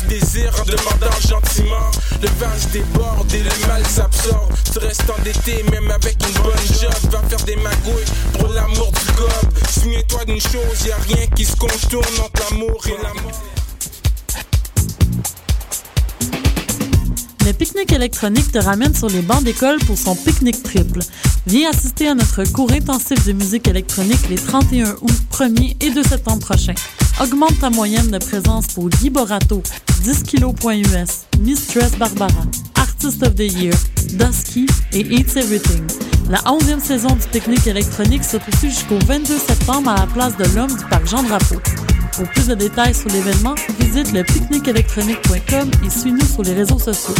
tu désires en demandant gentiment. Le vase déborde et le mal s'absorbe. Tu restes endetté même avec une bonne job. Va faire des magouilles pour l'amour du gobe. Souviens-toi d'une chose, y a rien qui se contourne entre l'amour et l'amour. Le pique-nique électronique te ramène sur les bancs d'école pour son pique-nique triple. Viens assister à notre cours intensif de musique électronique les 31 août, 1er et 2 septembre prochains. Augmente ta moyenne de présence pour Guy Borato, 10 kg.us, Mistress Barbara, Artist of the Year, Dusky et Eats Everything. La 11e saison du pique-nique électronique se poursuit jusqu'au 22 septembre à la place de l'Homme du parc Jean-Drapeau. Pour plus de détails sur l'événement, visite le pique-nique-électronique.com et suis-nous sur les réseaux sociaux.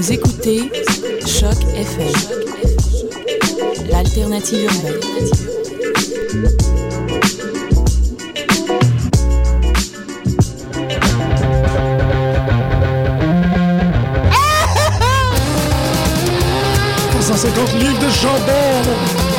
Vous écoutez Choc FM, l'alternative urbaine. livres de jambon.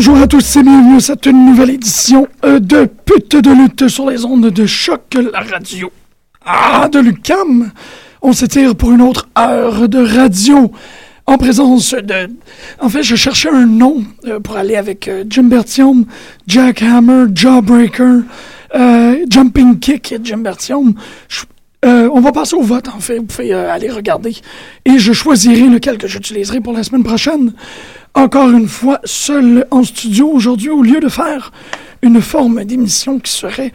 Bonjour à tous et bienvenue à cette nouvelle édition euh, de Pute de lutte sur les ondes de choc, la radio. Ah, de Lucam! On s'étire pour une autre heure de radio en présence de... En fait, je cherchais un nom euh, pour aller avec euh, Jim Bertium, Jack Hammer, Jawbreaker, Jumping Kick et Jim Bertium. Je- euh, on va passer au vote, en fait. Vous pouvez euh, aller regarder. Et je choisirai lequel que j'utiliserai pour la semaine prochaine. Encore une fois, seul en studio aujourd'hui, au lieu de faire une forme d'émission qui serait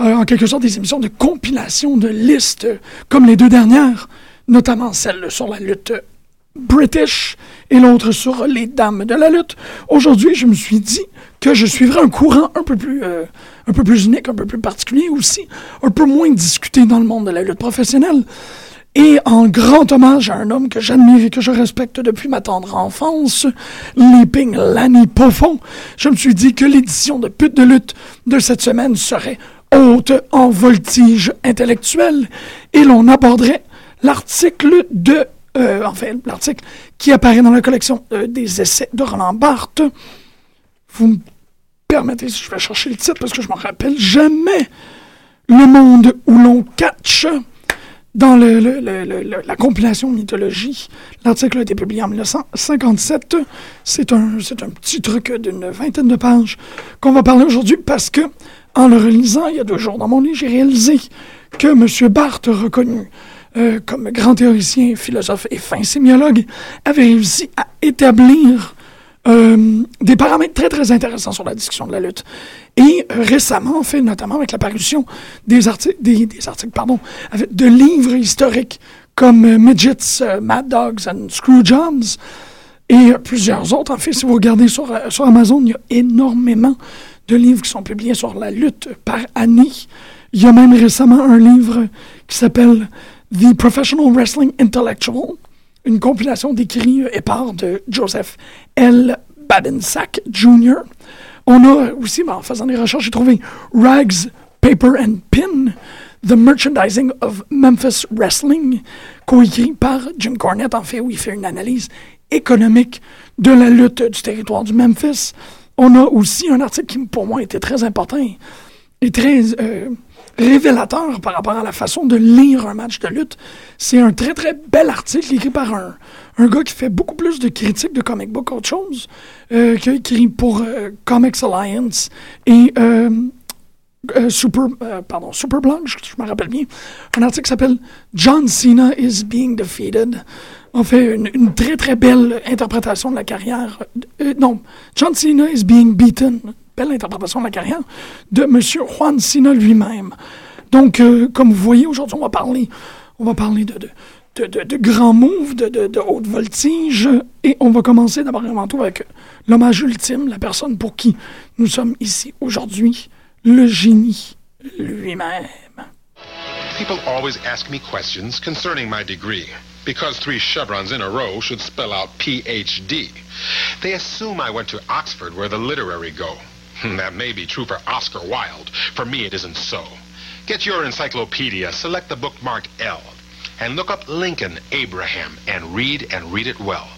euh, en quelque sorte des émissions de compilation de listes, comme les deux dernières, notamment celle sur la lutte British et l'autre sur les dames de la lutte. Aujourd'hui, je me suis dit que je suivrais un courant un peu plus, euh, un peu plus unique, un peu plus particulier aussi, un peu moins discuté dans le monde de la lutte professionnelle. Et en grand hommage à un homme que j'admire et que je respecte depuis ma tendre enfance, Leaping Lanny Poffon, je me suis dit que l'édition de Pute de lutte de cette semaine serait haute en voltige intellectuelle et l'on aborderait l'article de euh, enfin, l'article qui apparaît dans la collection euh, des essais de Roland Barthes. Vous me permettez si je vais chercher le titre parce que je m'en rappelle jamais. Le monde où l'on catch dans la compilation mythologie. L'article a été publié en 1957. C'est un, un petit truc d'une vingtaine de pages qu'on va parler aujourd'hui parce que, en le relisant il y a deux jours dans mon lit, j'ai réalisé que M. Barthes, reconnu euh, comme grand théoricien, philosophe et fin sémiologue, avait réussi à établir euh, des paramètres très très intéressants sur la discussion de la lutte. Et euh, récemment, en fait, notamment avec l'apparition des articles, des, articles, pardon, avec de livres historiques comme euh, Midgets, Mad Dogs and Screwjobs et plusieurs autres. En fait, si vous regardez sur, sur Amazon, il y a énormément de livres qui sont publiés sur la lutte par année. Il y a même récemment un livre qui s'appelle The Professional Wrestling Intellectual, une compilation d'écrits épars de Joseph L. Babensack Jr. On a aussi, ben, en faisant des recherches, j'ai trouvé Rags, Paper and Pin, The Merchandising of Memphis Wrestling, coécrit par Jim Cornette, en fait, où il fait une analyse économique de la lutte du territoire du Memphis. On a aussi un article qui, pour moi, était très important et très euh, révélateur par rapport à la façon de lire un match de lutte. C'est un très, très bel article écrit par un, un gars qui fait beaucoup plus de critiques de comic book qu'autre chose, euh, qui a écrit pour euh, Comics Alliance et euh, Super, pardon, Super Blonde, je, me rappelle bien, un article qui s'appelle John Cena is being defeated. En fait, une, une très très belle interprétation de la carrière. non, John Cena is being beaten. Belle interprétation de la carrière de M. Juan Cena lui-même. Donc, euh, comme vous voyez, aujourd'hui, on va parler, on va parler de, grands moves, de, de, haute voltige, et on va commencer d'abord avant tout avec l'hommage ultime, la personne pour qui nous sommes ici aujourd'hui, le génie lui-même. People always ask me questions concerning my degree, because three chevrons in a row should spell out PhD. They assume I went to Oxford where the literary go. That may be true for Oscar Wilde. For me, it isn't so. Get your encyclopedia, select the book marked L, and look up Lincoln Abraham and read and read it well.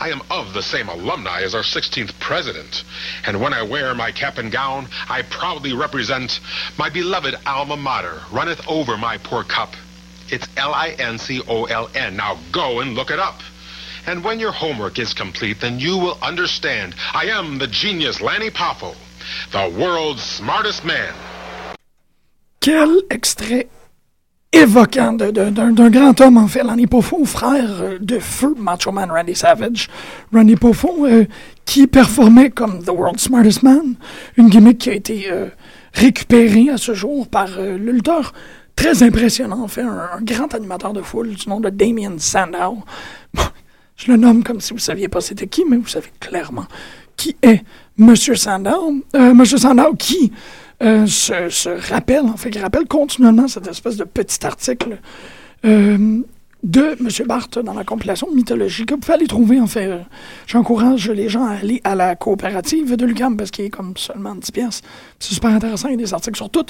I am of the same alumni as our 16th president. And when I wear my cap and gown, I proudly represent my beloved alma mater, runneth over my poor cup. It's L-I-N-C-O-L-N. Now go and look it up. And when your homework is complete, then you will understand I am the genius Lanny Poffo, the world's smartest man. Quel extrait évoquant d'un grand homme, en fait, Lanny Poffo, frère euh, de feu Macho Man Randy Savage. Randy Poffo, euh, qui performait comme The World's Smartest Man, une gimmick qui a été euh, récupérée à ce jour par lutteur très impressionnant, en fait, un, grand animateur de foule du nom de Damien Sandow. je le nomme comme si vous ne saviez pas c'était qui, mais vous savez clairement qui est Monsieur Sandow. Monsieur Sandow qui euh, se, rappelle, en fait, qui rappelle continuellement cette espèce de petit article euh, de M. Barthes dans la compilation Mythologie que vous pouvez aller trouver, en fait. Euh, j'encourage les gens à aller à la coopérative de l'UQAM parce qu'il est comme seulement 10 pièces. C'est super intéressant, il y a des articles sur tout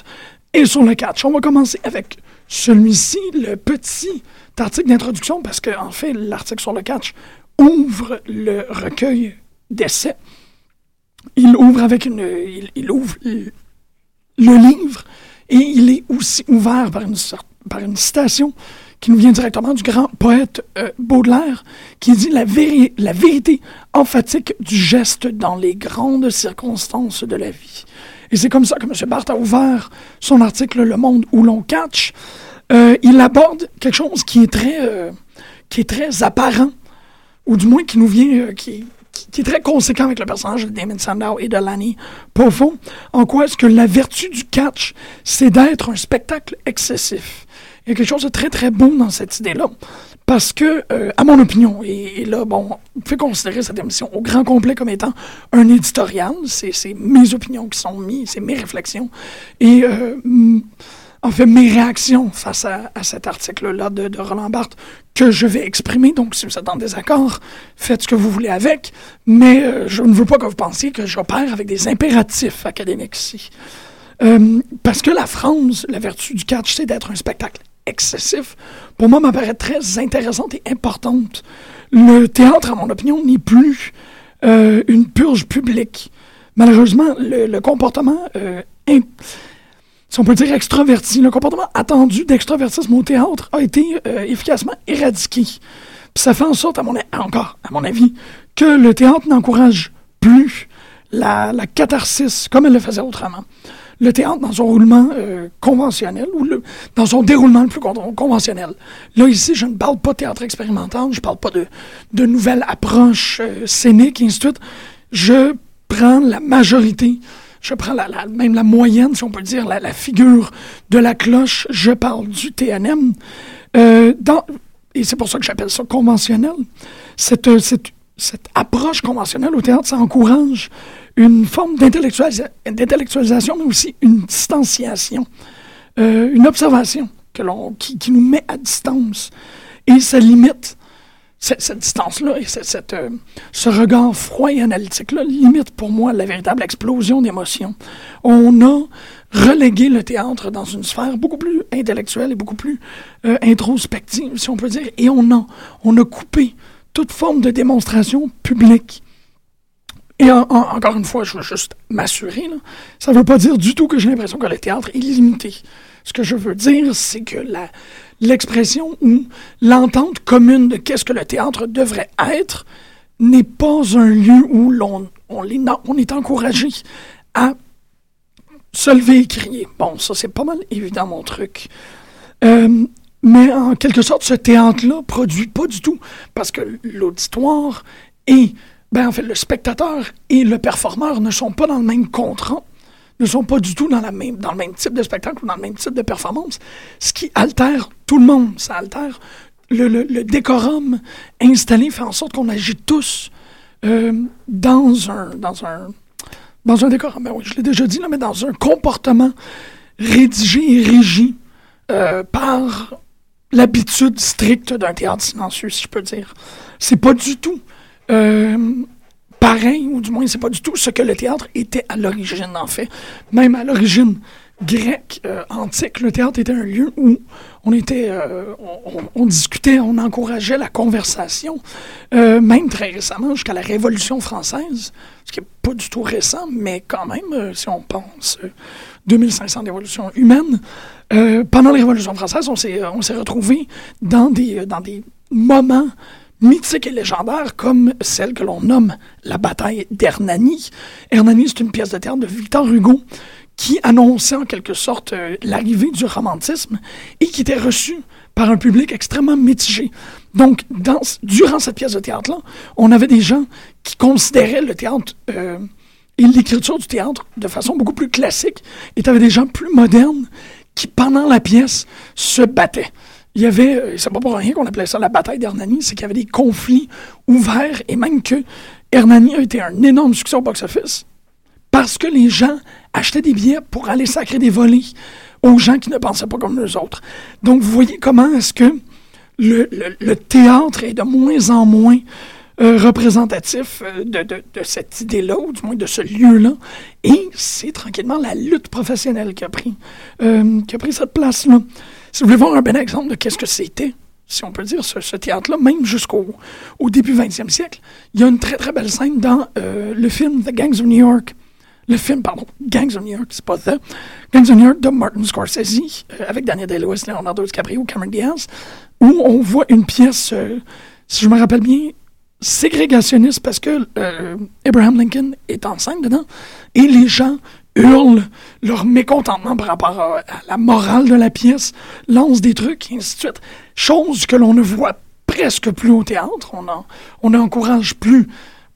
et sur le catch. On va commencer avec celui-ci, le petit article d'introduction, parce qu'en en fait, l'article sur le catch ouvre le recueil d'essais. Il ouvre avec une. il ouvre le livre, et il est aussi ouvert par une, par une citation qui nous vient directement du grand poète euh, Baudelaire, qui dit la, la vérité emphatique du geste dans les grandes circonstances de la vie. Et c'est comme ça que M. Barthes a ouvert son article Le Monde où l'on catch. Euh, il aborde quelque chose qui est très, euh, qui est très apparent, ou du moins qui nous vient, qui, qui est très conséquent avec le personnage de Damon Sandow et de Lanny Poffo. En quoi est-ce que la vertu du catch, c'est d'être un spectacle excessif? Il y a quelque chose de très, très bon dans cette idée-là. Parce que, euh, à mon opinion, et, là, bon, on fait considérer cette émission au grand complet comme étant un éditorial. C'est mes opinions qui sont mises, c'est mes réflexions. Et euh, en fait, mes réactions face à, cet article-là de, Roland Barthes que je vais exprimer. Donc, si vous êtes en désaccord, faites ce que vous voulez avec. Mais euh, je ne veux pas que vous pensiez que j'opère avec des impératifs académiques ici. Euh, parce que la France, la vertu du catch, c'est d'être un spectacle excessif. Pour moi, m'apparaît très intéressante et importante. Le théâtre, à mon opinion, n'est plus euh, une purge publique. Malheureusement, le, comportement si on peut dire extraverti, le comportement attendu d'extravertisme au théâtre a été euh, efficacement éradiqué. Puis ça fait en sorte, à mon, encore, à mon avis, que le théâtre n'encourage plus la, catharsis comme elle le faisait autrement. Le théâtre, dans son roulement euh, conventionnel, ou dans son déroulement le plus conventionnel. Là, ici, je ne parle pas de théâtre expérimental, je ne parle pas de, de nouvelles approches euh, scéniques, et ainsi de suite. Je prends la majorité je prends la, même la moyenne, si on peut dire, la, figure de la cloche, je parle du TNM. Euh, et c'est pour ça que j'appelle ça conventionnel. Cette, cette, approche conventionnelle au théâtre, ça encourage une forme d'intellectualisation, mais aussi une distanciation, euh, une observation que qui, qui, nous met à distance. Et ça limite cette, distance-là et cette, euh, ce regard froid et analytique-là limite pour moi la véritable explosion d'émotions. On a relégué le théâtre dans une sphère beaucoup plus intellectuelle et beaucoup plus euh, introspective, si on peut dire, et on a, on a coupé toute forme de démonstration publique. Et encore une fois, je veux juste m'assurer, ça ne veut pas dire du tout que j'ai l'impression que le théâtre est limité. Ce que je veux dire, c'est que la, l'expression ou l'entente commune de qu'est-ce que le théâtre devrait être n'est pas un lieu où l'on on, est encouragé à se lever et crier. Bon, ça c'est pas mal évident mon truc. Euh, mais en quelque sorte, ce théâtre-là produit pas du tout, parce que l'auditoire et, ben en fait, le spectateur et le performeur ne sont pas dans le même contrat ne sont pas du tout dans, la même, dans le même type de spectacle ou dans le même type de performance, ce qui altère tout le monde. Ça altère le, décorum installé, fait en sorte qu'on agit tous euh, dans, un, dans, un, dans un décorum. Ben oui, je l'ai déjà dit, là, mais dans un comportement rédigé et régi euh, par l'habitude stricte d'un théâtre silencieux, si je peux dire. C'est pas du tout euh, pareil, ou du moins, c'est pas du tout ce que le théâtre était à l'origine, en fait. Même à l'origine grecque, euh, antique, le théâtre était un lieu où on était, euh, on, discutait, on encourageait la conversation, euh, même très récemment, jusqu'à la Révolution française, ce qui n'est pas du tout récent, mais quand même, si on pense 2500 d'évolution humaine, pendant la Révolution française, on s'est, on s'est retrouvé dans des, dans des moments mythiques et légendaires comme celle que l'on nomme la bataille d'Hernani. Hernani, c'est une pièce de théâtre de Victor Hugo qui annonçait en quelque sorte euh, l'arrivée du romantisme et qui était reçue par un public extrêmement mitigé. Donc, durant cette pièce de théâtre-là, on avait des gens qui considéraient le théâtre euh, et l'écriture du théâtre de façon beaucoup plus classique, et tu avais des gens plus modernes qui, pendant la pièce, se battaient il y avait, euh, c'est pas pour rien qu'on appelait ça la bataille d'Hernani, c'est qu'il y avait des conflits ouverts et même que Hernani a été un énorme succès au box-office parce que les gens achetaient des billets pour aller sacrer des volets aux gens qui ne pensaient pas comme nous autres. Donc, vous voyez comment est-ce que le, théâtre est de moins en moins euh, représentatif euh, de, de, cette idée-là, ou du moins de ce lieu-là. Et c'est tranquillement la lutte professionnelle qui a pris, qui a pris cette place-là. Si vous voulez voir un bon exemple de qu'est-ce que c'était, si on peut dire, ce, théâtre-là, même jusqu'au au début 20e siècle, il y a une très très belle scène dans euh, le film The Gangs of New York. Le film, pardon, Gangs of New York, c'est pas The. Gangs of New York de Martin Scorsese, euh, avec Daniel Day-Lewis, Leonardo DiCaprio, Cameron Diaz, où on voit une pièce, euh, si je me rappelle bien, ségrégationniste parce que Abraham Lincoln est enceinte dedans et les gens hurlent leur mécontentement par rapport à, la morale de la pièce, lancent des trucs, et ainsi de suite. Chose que l'on ne voit presque plus au théâtre. On, on n'encourage plus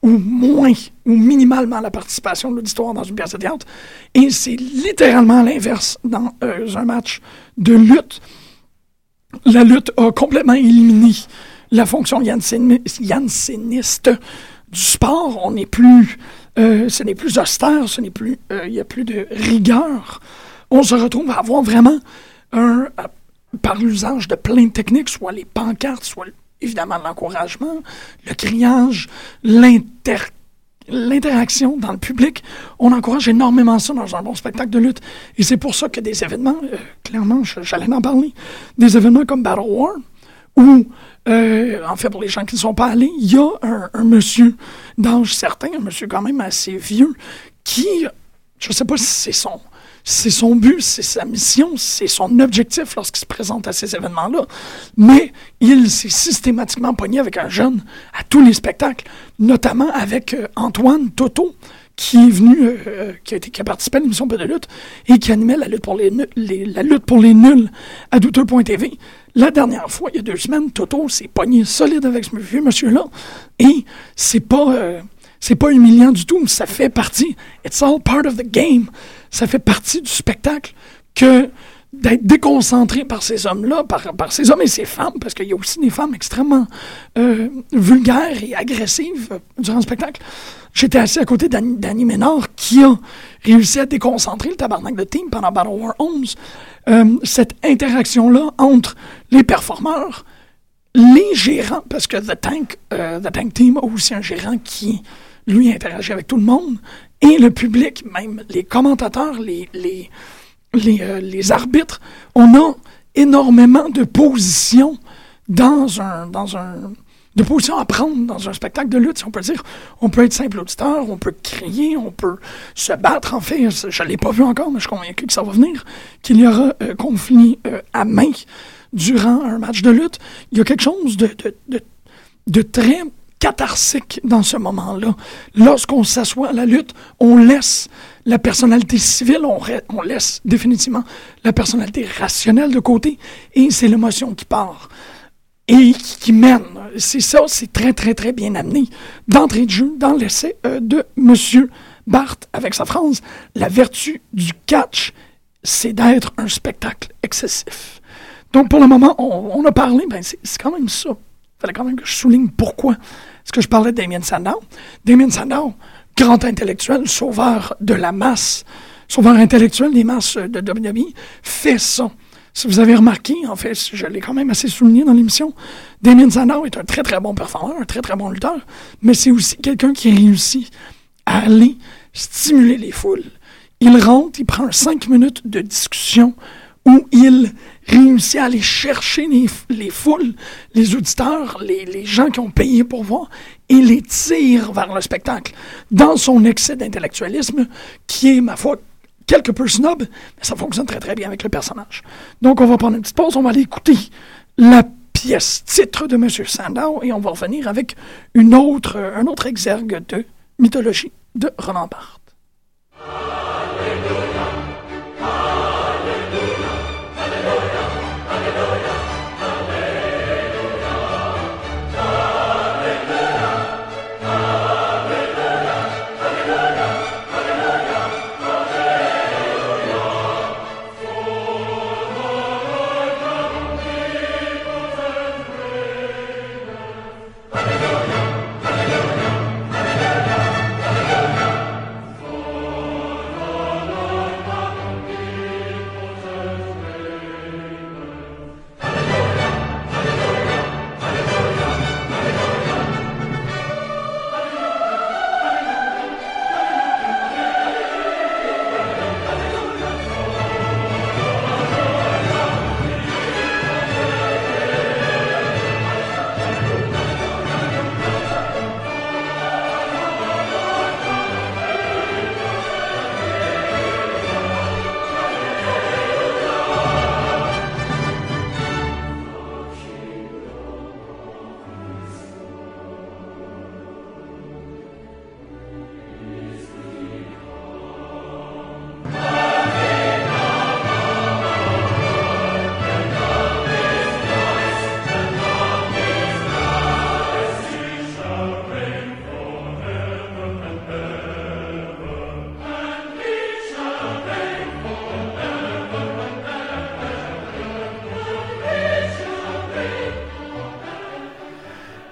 ou moins ou minimalement la participation de l'auditoire dans une pièce de théâtre. Et c'est littéralement l'inverse dans euh, un match de lutte. La lutte a complètement éliminé la fonction janséniste du sport. On n'est plus euh, ce n'est plus austère, ce n'est plus, euh, il n'y a plus de rigueur. On se retrouve à avoir vraiment un, par l'usage de plein de techniques, soit les pancartes, soit évidemment l'encouragement, le criage, l'interaction dans le public. On encourage énormément ça dans un bon spectacle de lutte. Et c'est pour ça que des événements, euh, clairement, j'allais en parler, des événements comme Battle War, où euh, en fait, pour les gens qui ne sont pas allés, il y a un, monsieur d'âge certain, un monsieur quand même assez vieux, qui, je ne sais pas si c'est son, c'est son but, c'est sa mission, c'est son objectif lorsqu'il se présente à ces événements-là. Mais il s'est systématiquement pogné avec un jeune à tous les spectacles, notamment avec euh, Antoine Toto, qui est venu, euh, qui, a participé à l'émission Peu de lutte et qui animait la lutte pour les, la lutte pour les nuls à douteux.tv. La dernière fois, il y a deux semaines, Toto s'est pogné solide avec ce vieux monsieur-là. Et c'est pas, euh, c'est pas humiliant du tout. Ça fait partie. It's all part of the game. Ça fait partie du spectacle que d'être déconcentré par ces hommes-là, par, par, ces hommes et ces femmes, parce qu'il y a aussi des femmes extrêmement euh, vulgaires et agressives durant le spectacle. J'étais assis à côté d'Annie Ménard qui a réussi à déconcentrer le tabarnak de team pendant Battle War 11. Euh, cette interaction-là entre les performeurs, les gérants, parce que The Tank, euh, The Tank Team a aussi un gérant qui, lui, interagit avec tout le monde, et le public, même les commentateurs, les, les, les, euh, les arbitres, on a énormément de positions dans un, dans un, de positions à prendre dans un spectacle de lutte, si on peut dire. On peut être simple auditeur, on peut crier, on peut se battre. En fait, je ne l'ai pas vu encore, mais je suis convaincu que ça va venir, qu'il y aura euh, conflit euh, à main durant un match de lutte. Il y a quelque chose de, de, de, très catharsique dans ce moment-là. Lorsqu'on s'assoit à la lutte, on laisse la personnalité civile, on, laisse définitivement la personnalité rationnelle de côté, et c'est l'émotion qui part et qui, mène. C'est ça, c'est très, très, très bien amené d'entrée de jeu dans l'essai euh, de M. Barthes avec sa phrase La vertu du catch, c'est d'être un spectacle excessif. Donc, pour le moment, on, a parlé, ben, c'est quand même ça. Il fallait quand même que je souligne pourquoi est-ce que je parlais de Damien Sandow? Damien Sandow, grand intellectuel, sauveur de la masse, sauveur intellectuel des masses de WWE, fait ça Si vous avez remarqué, en fait, je l'ai quand même assez souligné dans l'émission, Damien Sandow est un très très bon performeur, un très très bon lutteur, mais c'est aussi quelqu'un qui réussit à aller stimuler les foules. Il rentre, il prend cinq minutes de discussion où il réussit à aller chercher les, foules, les auditeurs, les, les, gens qui ont payé pour voir, et les tire vers le spectacle dans son excès d'intellectualisme, qui est, ma foi, quelque peu snob, mais ça fonctionne très très bien avec le personnage. Donc on va prendre une petite pause, on va aller écouter la pièce titre de M. Sandow et on va revenir avec une autre, un autre exergue de mythologie de Roland Barthes.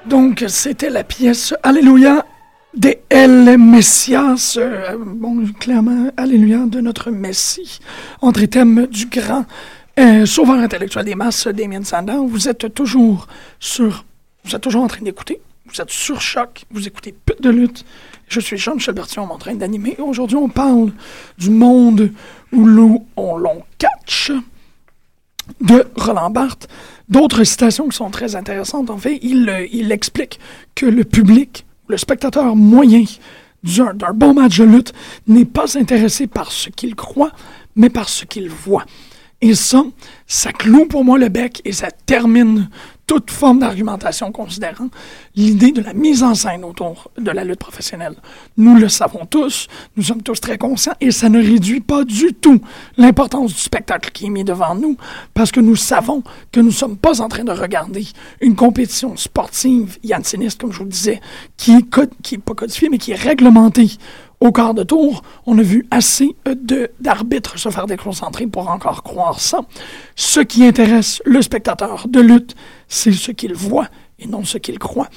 Donc, c'était la pièce Alléluia des El Messias, euh, bon, clairement, Alléluia de notre Messie, entre les thèmes du grand euh, sauveur intellectuel des masses, Damien Sandow. Vous êtes toujours sur, vous êtes toujours en train d'écouter, vous êtes sur choc, vous écoutez Pute de lutte. Je suis Jean-Michel Bertillon, en train d'animer. Aujourd'hui, on parle du monde où l'on catch de Roland Barthes. D'autres citations qui sont très intéressantes, en fait, il, euh, il explique que le public, le spectateur moyen d'un bon match de lutte n'est pas intéressé par ce qu'il croit, mais par ce qu'il voit. Et ça, ça cloue pour moi le bec et ça termine toute forme d'argumentation considérant l'idée de la mise en scène autour de la lutte professionnelle. Nous le savons tous, nous sommes tous très conscients et ça ne réduit pas du tout l'importance du spectacle qui est mis devant nous parce que nous savons que nous ne sommes pas en train de regarder une compétition sportive yanciniste, comme je vous le disais, qui est, qui est pas codifiée mais qui est réglementée au quart de tour, on a vu assez d'arbitres se faire déconcentrer pour encore croire ça. Ce qui intéresse le spectateur de lutte, c'est ce qu'il voit et non ce qu'il croit.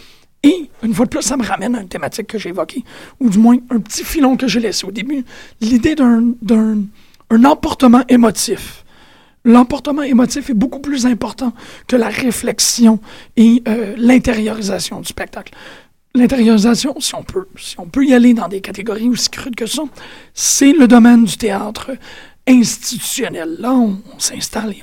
Et, une fois de plus, ça me ramène à une thématique que j'ai évoquée, ou du moins un petit filon que j'ai laissé au début, l'idée d'un emportement émotif. L'emportement émotif est beaucoup plus important que la réflexion et euh, l'intériorisation du spectacle l'intériorisation, si on peut, si on peut y aller dans des catégories aussi crudes que ça, c'est le domaine du théâtre institutionnel. Là, on, s'installe et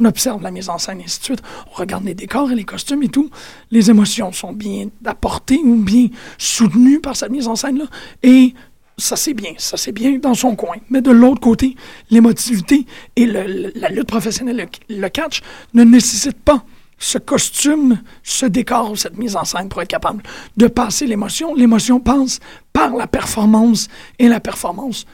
on, observe la mise en scène et ainsi de suite. On regarde les décors et les costumes et tout. Les émotions sont bien apportées ou bien soutenues par cette mise en scène-là. Et ça c'est bien, ça c'est bien dans son coin. Mais de l'autre côté, l'émotivité et la lutte professionnelle, le catch, ne nécessitent pas ce costume, ce décor, cette mise en scène pour être capable de passer l'émotion. L'émotion passe par la performance et la performance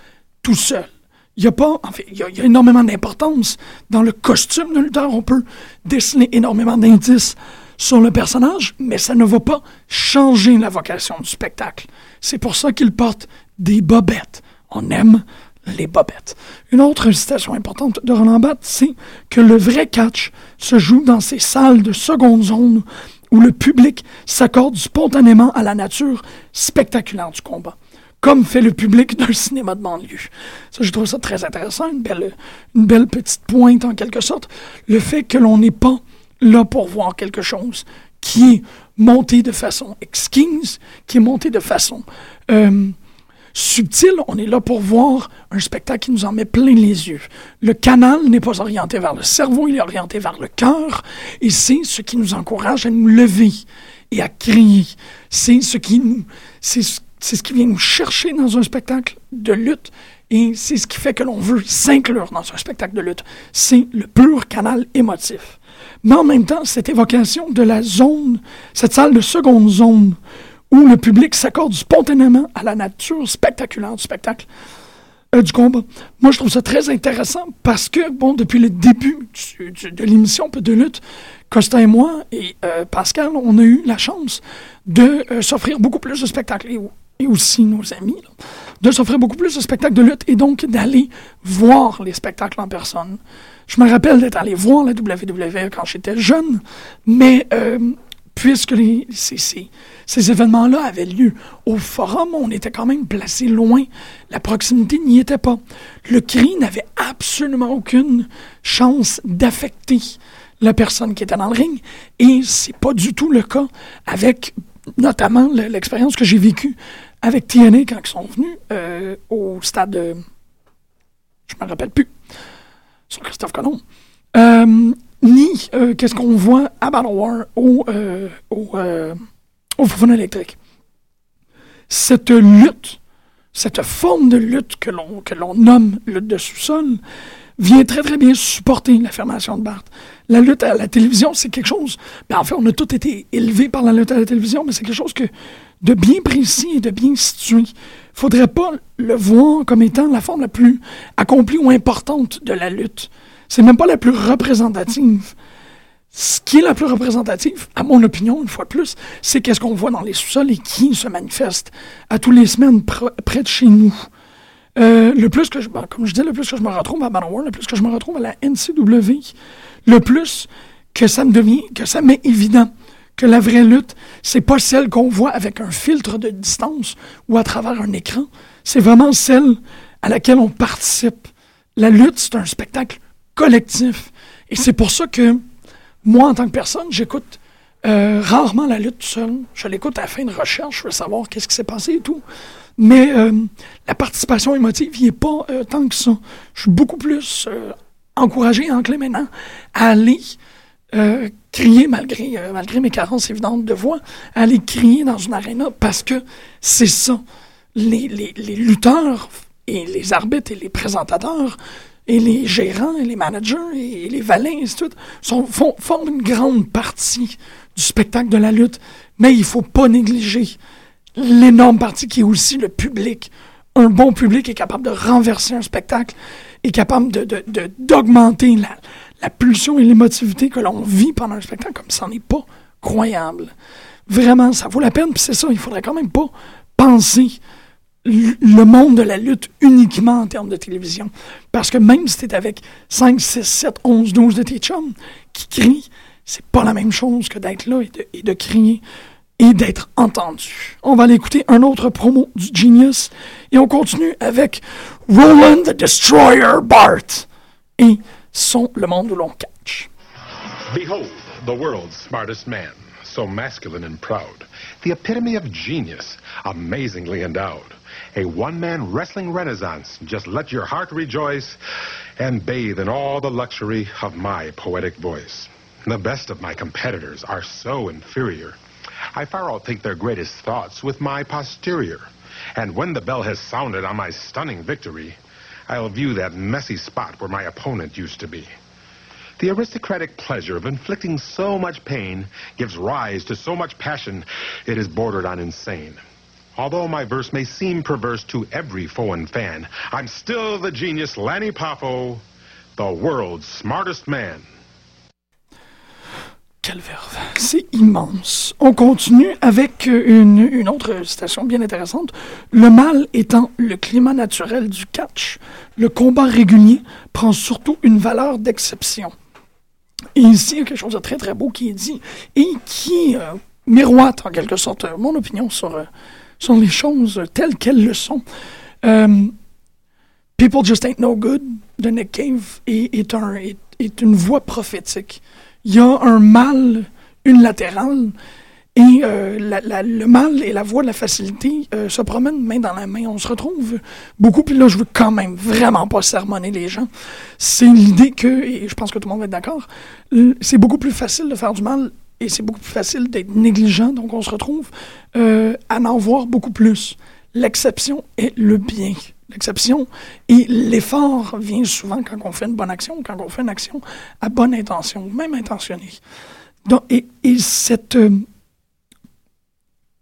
tout seul. Il y a pas, en fait, il y énormément d'importance dans le costume de lutteur. On peut dessiner énormément d'indices sur le personnage, mais ça ne va pas changer la vocation du spectacle. C'est pour ça qu'il porte des bobettes. On aime les bobettes. Une autre citation importante de Roland Barthes, c'est que le vrai catch se joue dans ces salles de seconde zone où le public s'accorde spontanément à la nature spectaculaire du combat. comme fait le public d'un cinéma de banlieue. Ça, je trouve ça très intéressant, une belle, une belle petite pointe en quelque sorte. Le fait que l'on n'est pas là pour voir quelque chose qui est monté de façon exquise, qui est monté de façon euh, subtile. On est là pour voir un spectacle qui nous en met plein les yeux. Le canal n'est pas orienté vers le cerveau, il est orienté vers le cœur, et c'est ce qui nous encourage à nous lever et à crier. C'est ce qui nous, c'est ce qui vient nous chercher dans un spectacle de lutte. Et c'est ce qui fait que l'on veut s'inclure dans un spectacle de lutte. C'est le pur canal émotif mais en même temps, cette évocation de la zone, cette salle de seconde zone, où le public s'accorde spontanément à la nature spectaculaire du spectacle, euh, du combat. Moi, je trouve ça très intéressant parce que, bon, depuis le début de l'émission Peu de lutte, Costa et moi et euh, Pascal, on a eu la chance de euh, s'offrir beaucoup plus de spectacles, et, aussi nos amis, de s'offrir beaucoup plus de spectacles de lutte et donc d'aller voir les spectacles en personne. Je me rappelle d'être allé voir la WWE quand j'étais jeune, mais puisque ces, événements-là avaient lieu au forum, on était quand même placé loin. La proximité n'y était pas. Le cri n'avait absolument aucune chance d'affecter la personne qui était dans le ring, et c'est pas du tout le cas avec notamment l'expérience que j'ai vécue avec TNA quand ils sont venus euh, au stade de... Je me rappelle plus sur Christophe Colomb, euh, ni euh, qu'est-ce qu'on voit à Battle War au, euh, au, au électrique. Cette lutte, cette forme de lutte que l'on, que l'on nomme lutte de sous-sol, vient très très bien supporter l'affirmation de Barthes. La lutte à la télévision, c'est quelque chose. Ben, en fait, on a tous été élevés par la lutte à la télévision, mais c'est quelque chose que, de bien précis et de bien situé faudrait pas le voir comme étant la forme la plus accomplie ou importante de la lutte. C'est même pas la plus représentative. Ce qui est la plus représentative, à mon opinion, une fois de plus, c'est qu'est-ce qu'on voit dans les sous-sols et qui se manifeste à tous les semaines près de chez nous. Euh, le plus que ben, comme je dis, le plus que je me retrouve à Manowar, le plus que je me retrouve à la NCW, le plus que ça me devient, que ça m'est évident que la vraie lutte, c'est pas celle qu'on voit avec un filtre de distance ou à travers un écran. C'est vraiment celle à laquelle on participe. La lutte, c'est un spectacle collectif. Et c'est pour ça que moi, en tant que personne, j'écoute euh, rarement la lutte seule. Je l'écoute à la fin de recherche, je veux savoir qu'est-ce qui s'est passé et tout. Mais euh, la participation émotive, il n'est pas euh, tant que ça. Je suis beaucoup plus encouragé, enclin maintenant à aller euh, crier malgré, euh, malgré mes carences évidentes de voix, aller crier dans une aréna parce que c'est ça. Les, les, les, lutteurs et les arbitres et les présentateurs et les gérants et les managers et les valets, et tout, sont, font, une grande partie du spectacle de la lutte. Mais il faut pas négliger l'énorme partie qui est aussi le public. Un bon public est capable de renverser un spectacle, est capable de, d'augmenter la, la pulsion et l'émotivité que l'on vit pendant un spectacle comme ça n'est pas croyable. Vraiment, ça vaut la peine, puis c'est ça, il faudrait quand même pas penser le monde de la lutte uniquement en termes de télévision. Parce que même si es avec 5, 6, 7, 11, 12 de tes chums qui crient, c'est pas la même chose que d'être là et de, et de crier et d'être entendu. On va aller écouter un autre promo du Genius et on continue avec Roland the Destroyer Bart. Et sont le monde où l'on catch. Behold, the world's smartest man, so masculine and proud, the epitome of genius, amazingly endowed. A one-man wrestling renaissance, just let your heart rejoice and bathe in all the luxury of my poetic voice. The best of my competitors are so inferior. I far outthink their greatest thoughts with my posterior. And when the bell has sounded on my stunning victory, I'll view that messy spot where my opponent used to be. The aristocratic pleasure of inflicting so much pain gives rise to so much passion, it is bordered on insane. Although my verse may seem perverse to every foreign fan, I'm still the genius Lanny Poffo, the world's smartest man. Verve! C'est immense. On continue avec une, une, autre citation bien intéressante. Le mal étant le climat naturel du catch, le combat régulier prend surtout une valeur d'exception. Et ici, il y a quelque chose de très très beau qui est dit et qui euh, miroite en quelque sorte mon opinion sur, euh, sur les choses telles qu'elles le sont. Euh, People Just Ain't No Good de Nick Cave est, est, un, est, est une voix prophétique. Il y a un mal unilatéral et euh, le mal et la voie de la facilité euh, se promènent main dans la main. On se retrouve beaucoup, puis là, je veux quand même vraiment pas sermonner les gens. C'est l'idée que, et je pense que tout le monde va être d'accord, c'est beaucoup plus facile de faire du mal et c'est beaucoup plus facile d'être négligent. Donc, on se retrouve euh, à en voir beaucoup plus. L'exception est le bien. L'exception et l'effort vient souvent quand on fait une bonne action, quand on fait une action à bonne intention, même intentionnée. Donc, et, et cette, euh,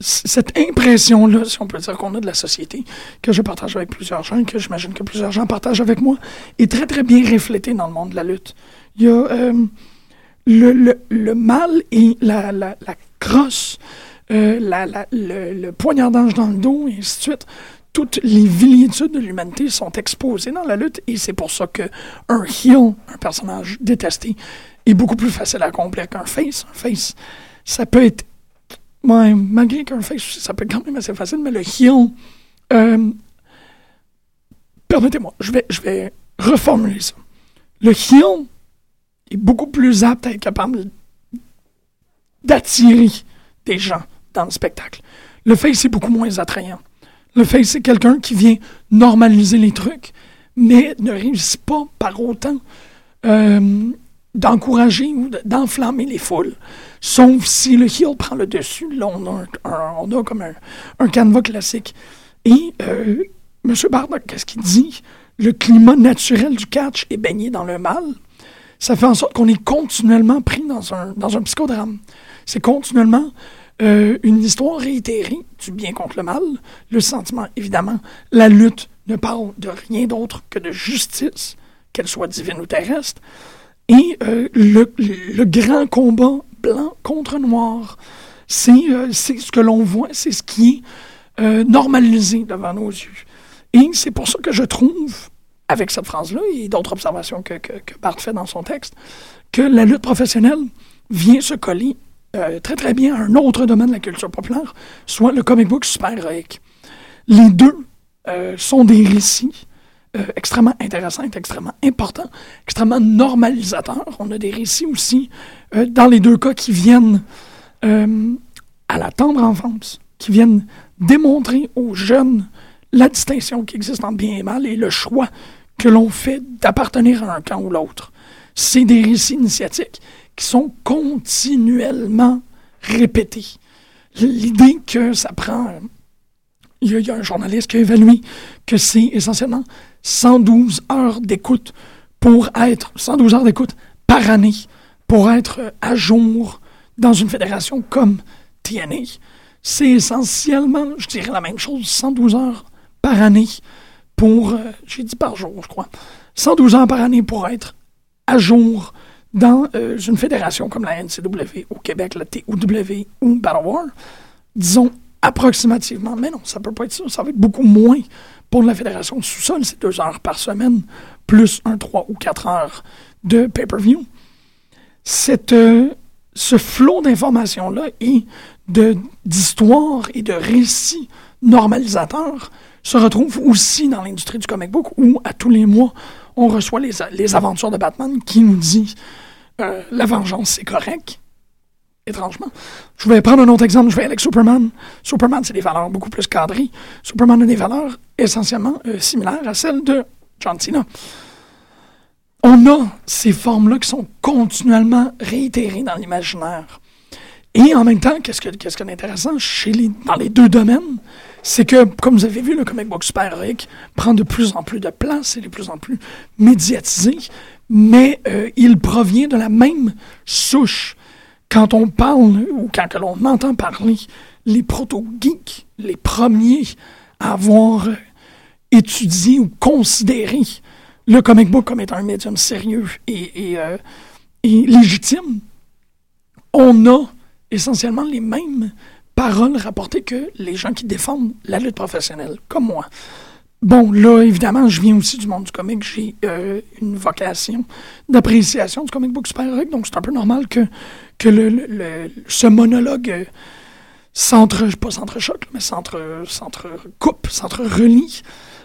cette impression-là, si on peut dire qu'on a de la société, que je partage avec plusieurs gens, que j'imagine que plusieurs gens partagent avec moi, est très très bien reflétée dans le monde de la lutte. Il y a euh, le, le- le mal et la, la, la crosse, euh, la- le, le poignardage dans le dos, et ainsi de suite. Toutes les vilitudes de l'humanité sont exposées dans la lutte et c'est pour ça que un heel, un personnage détesté, est beaucoup plus facile à accomplir qu'un face. Un face, ça peut être malgré qu'un face, ça peut être quand même assez facile, mais le heel. euh, Permettez-moi, je vais, je vais reformuler ça. Le heel beaucoup plus apte à être capable d'attirer des gens dans le spectacle. Le face est beaucoup moins attrayant. Le face, c'est quelqu'un qui vient normaliser les trucs, mais ne réussit pas par autant euh, d'encourager ou de- d'enflammer les foules. Sauf si le heel prend le dessus. Là, on a, on a comme un, un canevas classique. Et euh, M. Bardock, qu'est-ce qu'il dit? Le climat naturel du catch est baigné dans le mal. Ça fait en sorte qu'on est continuellement pris dans un, dans un psychodrame. C'est continuellement euh, une histoire réitérée du bien contre le mal. Le sentiment, évidemment, la lutte ne parle de rien d'autre que de justice, qu'elle soit divine ou terrestre. Et euh, le, le grand combat blanc contre noir, c'est euh, ce que l'on voit, c'est ce qui est euh, normalisé devant nos yeux. Et c'est pour ça que je trouve, avec cette phrase-là et d'autres observations que, que, que Bart fait dans son texte, que la lutte professionnelle vient se coller euh, très très bien à un autre domaine de la culture populaire, soit le comic book super-héroïque. Les deux euh, sont des récits euh, extrêmement intéressants, extrêmement importants, extrêmement normalisateurs. On a des récits aussi, dans les deux cas, qui viennent à la tendre enfance, qui viennent démontrer aux jeunes la distinction qui existe entre bien et mal et le choix que l'on fait d'appartenir à un camp ou l'autre. C'est des récits initiatiques qui sont continuellement répétés. L'idée que ça prend... Il y, a, un journaliste qui a évalué que c'est essentiellement 112 heures d'écoute pour être... 112 heures d'écoute par année pour être à jour dans une fédération comme TNA. C'est essentiellement, je dirais la même chose, 112 heures par année pour, euh, j'ai dit par jour, je crois, 112 heures par année pour être à jour dans euh, une fédération comme la NCW au Québec, la TOW ou Battle War. Disons approximativement, mais non, ça peut pas être ça, ça va être beaucoup moins pour la fédération de sous-sol, c'est deux heures par semaine, plus un, trois ou quatre heures de pay-per-view. Euh, ce flot d'informations-là et d'histoires et de récits normalisateurs se retrouve aussi dans l'industrie du comic book où, à tous les mois, on reçoit les, les aventures de Batman qui nous dit euh, la vengeance, c'est correct. Étrangement. Je vais prendre un autre exemple. Je vais aller avec Superman. Superman, c'est des valeurs beaucoup plus cadrées. Superman a des valeurs essentiellement euh, similaires à celles de John Cena. On a ces formes-là qui sont continuellement réitérées dans l'imaginaire. Et en même temps, qu'est-ce que qu'est-ce qui est intéressant chez les, dans les deux domaines, c'est que, comme vous avez vu, le comic book super-héroïque prend de plus en plus de place et de plus en plus médiatisé, mais euh, il provient de la même souche. Quand on parle, ou quand que l'on entend parler, les proto-geeks, les premiers à avoir euh, étudié ou considéré le comic book comme étant un médium sérieux et, euh, et légitime, on a essentiellement les mêmes paroles rapportées que les gens qui défendent la lutte professionnelle, comme moi. Bon, là, évidemment, je viens aussi du monde du comic. J'ai euh, une vocation d'appréciation du comic book super donc c'est un peu normal que, que le, ce monologue euh, centre, pas mais centre, centre coupe, centre relie.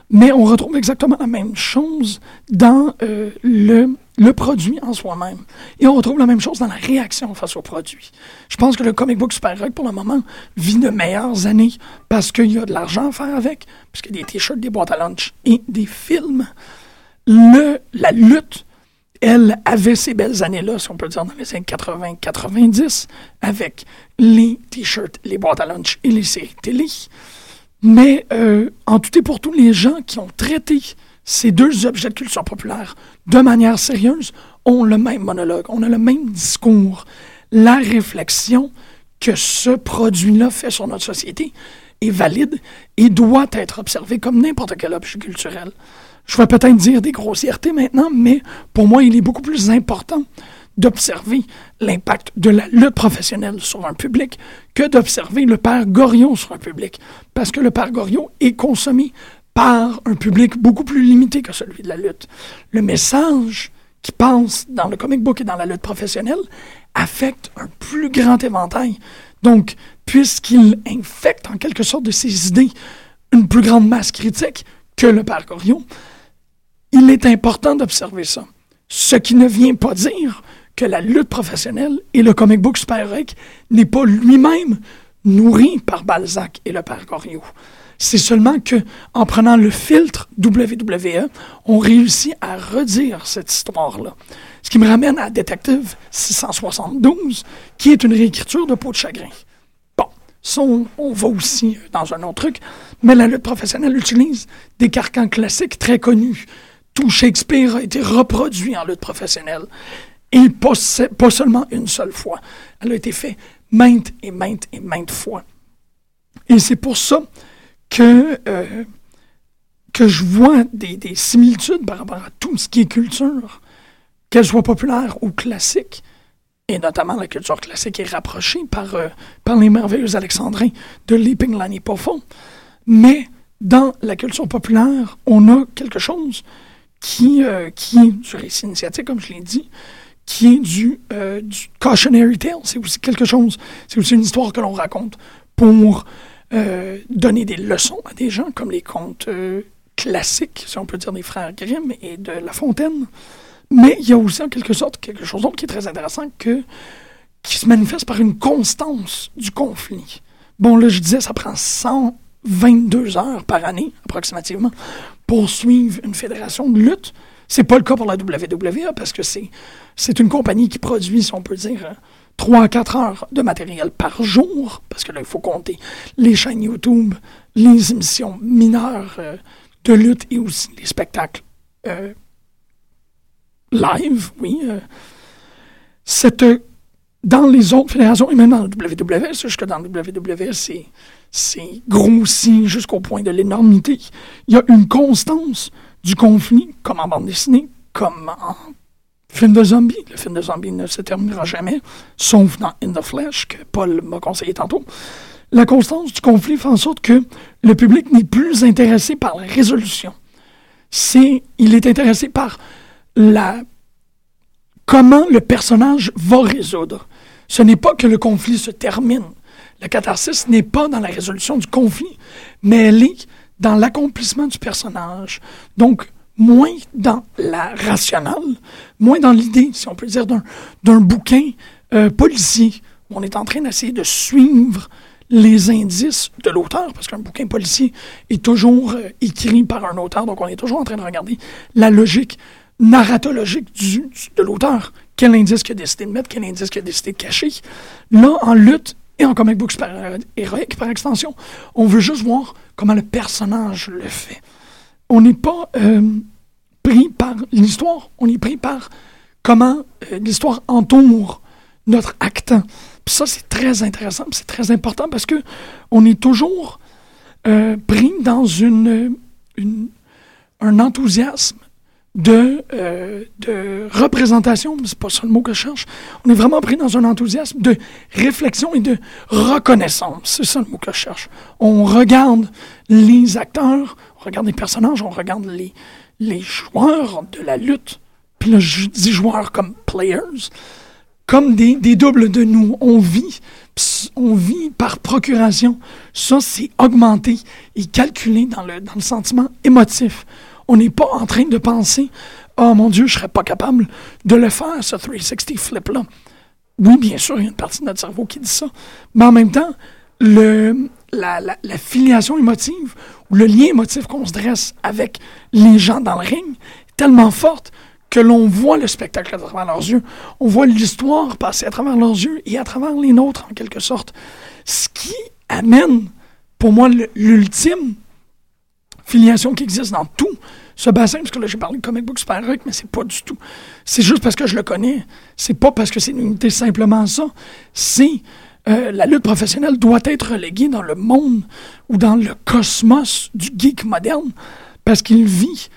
Mais on retrouve exactement la même chose dans euh, le, le produit en soi-même. Et on retrouve la même chose dans la réaction face au produit. Je pense que le comic book Super Rock, pour le moment, vit de meilleures années parce qu'il y a de l'argent à faire avec, puisqu'il y a des t-shirts, des boîtes à lunch et des films. Le, la lutte elle avait ces belles années-là, si on peut dire, dans les années 80-90, avec les t-shirts, les boîtes à lunch et les séries télé. Mais euh, en tout et pour tout, les gens qui ont traité ces deux objets de culture populaire de manière sérieuse ont le même monologue, on a le même discours. La réflexion que ce produit-là fait sur notre société est valide et doit être observée comme n'importe quel objet culturel. Je vais peut-être dire des grossièretés maintenant, mais pour moi, il est beaucoup plus important d'observer l'impact de la lutte professionnelle sur un public que d'observer le père Goriot sur un public. Parce que le père Goriot est consommé par un public beaucoup plus limité que celui de la lutte. Le message qui passe dans le comic book et dans la lutte professionnelle affecte un plus grand éventail. Donc, puisqu'il infecte en quelque sorte de ses idées une plus grande masse critique que le père Goriot, il est important d'observer ça. Ce qui ne vient pas dire que la lutte professionnelle et le comic book super n'est pas lui-même nourri par Balzac et le père Goriot. C'est seulement que, en prenant le filtre WWE, on réussit à redire cette histoire-là. Ce qui me ramène à Detective 672, qui est une réécriture de Peau de chagrin. Bon, on, va aussi dans un autre truc, mais la lutte professionnelle utilise des carcans classiques très connus tout Shakespeare a été reproduit en lutte professionnelle. Et pas, pas seulement une seule fois. Elle a été faite maintes et maintes et maintes fois. Et c'est pour ça que, euh, que je vois des, des, similitudes par rapport à tout ce qui est culture, qu'elle soit populaire ou classique. Et notamment la culture classique est rapprochée par, euh, par les merveilleux alexandrins de Leaping Lanny Poffon. Mais dans la culture populaire, on a quelque chose qui, euh, qui est du récit initiatique, comme je l'ai dit, qui est du, euh, du cautionary tale. C'est aussi quelque chose, c'est aussi une histoire que l'on raconte pour euh, donner des leçons à des gens, comme les contes classiques, si on peut dire, des frères Grimm et de La Fontaine. Mais il y a aussi en quelque sorte quelque chose d'autre qui est très intéressant que, qui se manifeste par une constance du conflit. Bon, là, je disais, ça prend 122 heures par année, approximativement, poursuivre une fédération de lutte. C'est pas le cas pour la WWE parce que c'est, une compagnie qui produit, si on peut dire, 3 à 4 heures de matériel par jour, parce que là, il faut compter les chaînes YouTube, les émissions mineures euh, de lutte et aussi les spectacles euh, live, oui. Euh, dans les autres fédérations, et même dans la WWE, jusque dans la WWE, c'est grossi jusqu'au point de l'énormité. Il y a une constance du conflit, comme en bande dessinée, comme en film de zombie. Le film de zombie ne se terminera jamais, sauf dans In the Flesh, que Paul m'a conseillé tantôt. La constance du conflit fait en sorte que le public n'est plus intéressé par la résolution. C'est, il est intéressé par la, comment le personnage va résoudre. Ce n'est pas que le conflit se termine, la catharsis n'est pas dans la résolution du conflit, mais elle est dans l'accomplissement du personnage. Donc, moins dans la rationale, moins dans l'idée, si on peut dire, d'un bouquin euh, policier. On est en train d'essayer de suivre les indices de l'auteur, parce qu'un bouquin policier est toujours euh, écrit par un auteur, donc on est toujours en train de regarder la logique narratologique du, de l'auteur. Quel indice qu'il a décidé de mettre, quel indice qu'il a décidé de cacher. Là, en lutte, et en comic book héroïque par extension. On veut juste voir comment le personnage le fait. On n'est pas euh, pris par l'histoire, on est pris par comment euh, l'histoire entoure notre acte. Puis ça, c'est très intéressant, c'est très important parce que on est toujours euh, pris dans un enthousiasme de, euh, de représentation, c'est pas ça le mot que je cherche. On est vraiment pris dans un enthousiasme de réflexion et de reconnaissance. C'est ça le mot que je cherche. On regarde les acteurs, on regarde les personnages, on regarde les, les joueurs de la lutte. Puis là, je dis joueurs comme players. comme des, des doubles de nous. On vit, on vit par procuration. Ça, c'est augmenté et calculé dans le, dans le sentiment émotif. On n'est pas en train de penser, oh mon Dieu, je serais pas capable de le faire, ce 360 flip-là. Oui, bien sûr, il y a une partie de notre cerveau qui dit ça. Mais en même temps, la, la- la filiation émotive ou le lien émotif qu'on se dresse avec les gens dans le ring est tellement forte que l'on voit le spectacle à travers leurs yeux. On voit l'histoire passer à travers leurs yeux et à travers les nôtres, en quelque sorte. Ce qui amène, pour moi, l'ultime filiation qui existe dans tout ce bassin, parce que là j'ai parlé de comic book super rock, mais c'est pas du tout. C'est juste parce que je le connais. C'est pas parce que c'est une unité simplement ça. C'est euh, la lutte professionnelle doit être reléguée dans le monde ou dans le cosmos du geek moderne parce qu'il vit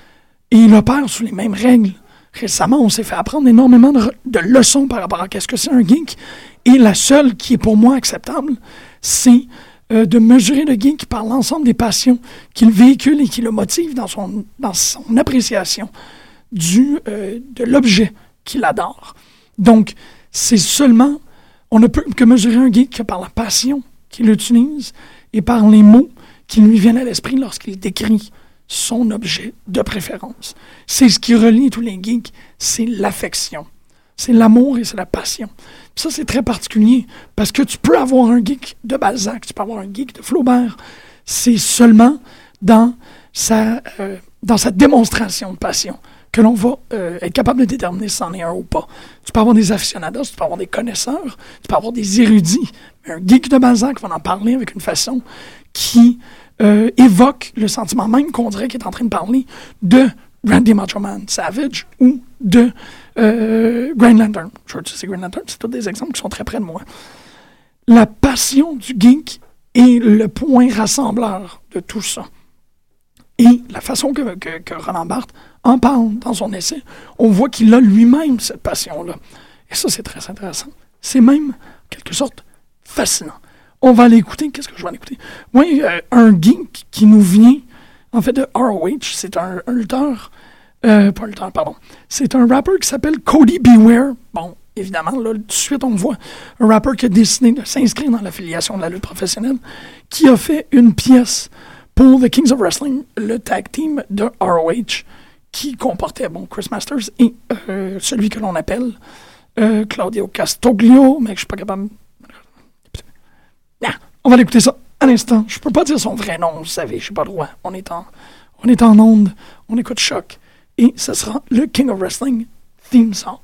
et il opère sous les mêmes règles. Récemment, on s'est fait apprendre énormément de, de leçons par rapport à qu'est-ce que c'est un geek. Et la seule qui est pour moi acceptable, c'est euh, de mesurer le geek par l'ensemble des passions qu'il véhicule et qui le motive dans son, dans son appréciation du, euh, de l'objet qu'il adore. Donc, c'est seulement, on ne peut que mesurer un geek que par la passion qu'il utilise et par les mots qui lui viennent à l'esprit lorsqu'il décrit son objet de préférence. C'est ce qui relie tous les geeks, c'est l'affection. C'est l'amour et c'est la passion. Ça, c'est très particulier parce que tu peux avoir un geek de Balzac, tu peux avoir un geek de Flaubert. C'est seulement dans sa, euh, dans démonstration de passion que l'on va euh, être capable de déterminer si c'en est un ou pas. Tu peux avoir des aficionados, tu peux avoir des connaisseurs, tu peux avoir des érudits. Un geek de Balzac va en parler avec une façon qui euh, évoque le sentiment même qu'on dirait qu'il est en train de parler de Randy Macho Savage ou de euh, Green Lantern. Dire, c'est Green Lantern, c'est tous des exemples qui sont très près de moi. La passion du geek est le point rassembleur de tout ça. Et la façon que, que, Roland Barthes en parle dans son essai, on voit qu'il a lui-même cette passion-là. Et ça, c'est très intéressant. C'est même, en quelque sorte, fascinant. On va l'écouter. Qu'est-ce que je vais l'écouter? Oui, euh, un geek qui nous vient, en fait, de ROH. C'est un, un lutteur. Euh, pas un lutteur, pardon. C'est un rappeur qui s'appelle Cody Beware. Bon, évidemment, là, tout de suite, on voit un rappeur qui a décidé de s'inscrire dans l'affiliation de la lutte professionnelle, qui a fait une pièce pour The Kings of Wrestling, le tag team de ROH, qui comportait, bon, Chris Masters et euh, celui que l'on appelle euh, Claudio Castoglio, mais je suis pas capable. Ah, on va l'écouter ça à l'instant. Je peux pas dire son vrai nom, vous savez, j'ai pas le droit. On est en, on est en onde, on écoute choc. Et ce sera le King of Wrestling theme song.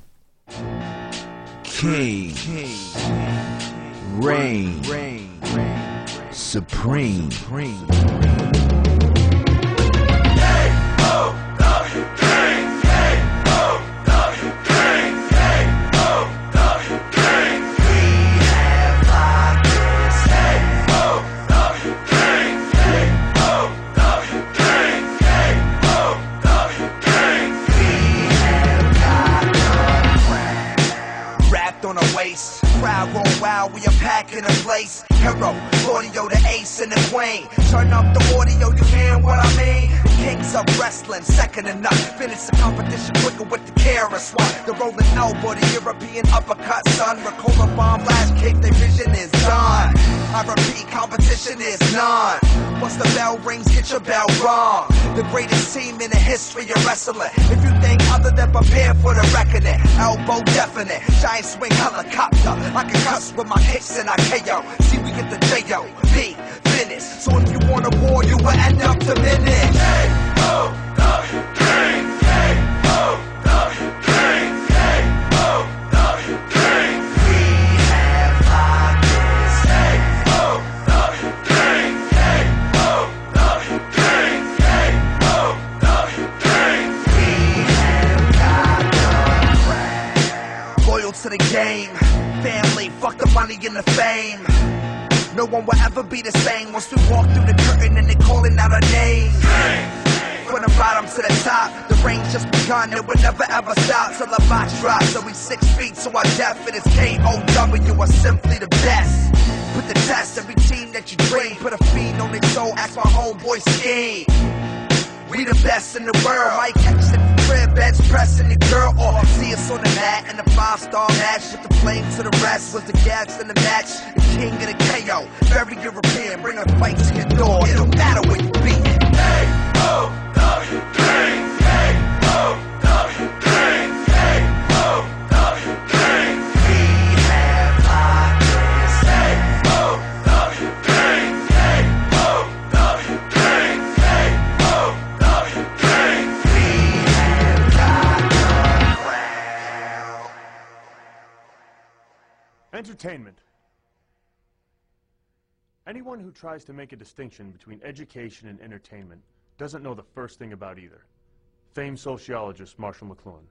King, King. reign, Reign. Reign. supreme. wrapped on a waist. Crowd we are packing a place. Hero, audio, the ace and the Wayne. Turn up the audio, you hear what I mean? The kings of wrestling, second to none. Finish the competition quicker with the KRS One. The rolling elbow, the European uppercut, son. Ricola bomb, flash kick, their vision is done. I repeat, competition is none. Once the bell rings, get your bell wrong. The greatest team in the history of wrestling. If you think other than prepare for the reckoning, elbow definite, giant swing helicopter. I can cuss with my kicks and I KO. See, we get the J-O, B, finish. So if you want a war, you will end up diminished. Loyal to the game, fuck the money and the fame. No one will ever be the same once we walk through the curtain and they calling out our names. From the bottom to the top, the range just begun, it will never ever stop till the box drops. So we six feet, so our depth it is K-O-W, are simply the best. Put the test, every team that you dream, put a fiend on their soul, ask my homeboy scheme. We the best in the world. Might catch the crib, beds pressing the girl, or see us on the mat in a five star match. If the flame to the rest was the gas in the match, the king of the KO. Very European, bring a fight to your door. It don't matter where you be. Hey, Entertainment. Anyone who tries to make a distinction between education and entertainment doesn't know the first thing about either. Famed sociologist Marshall McLuhan.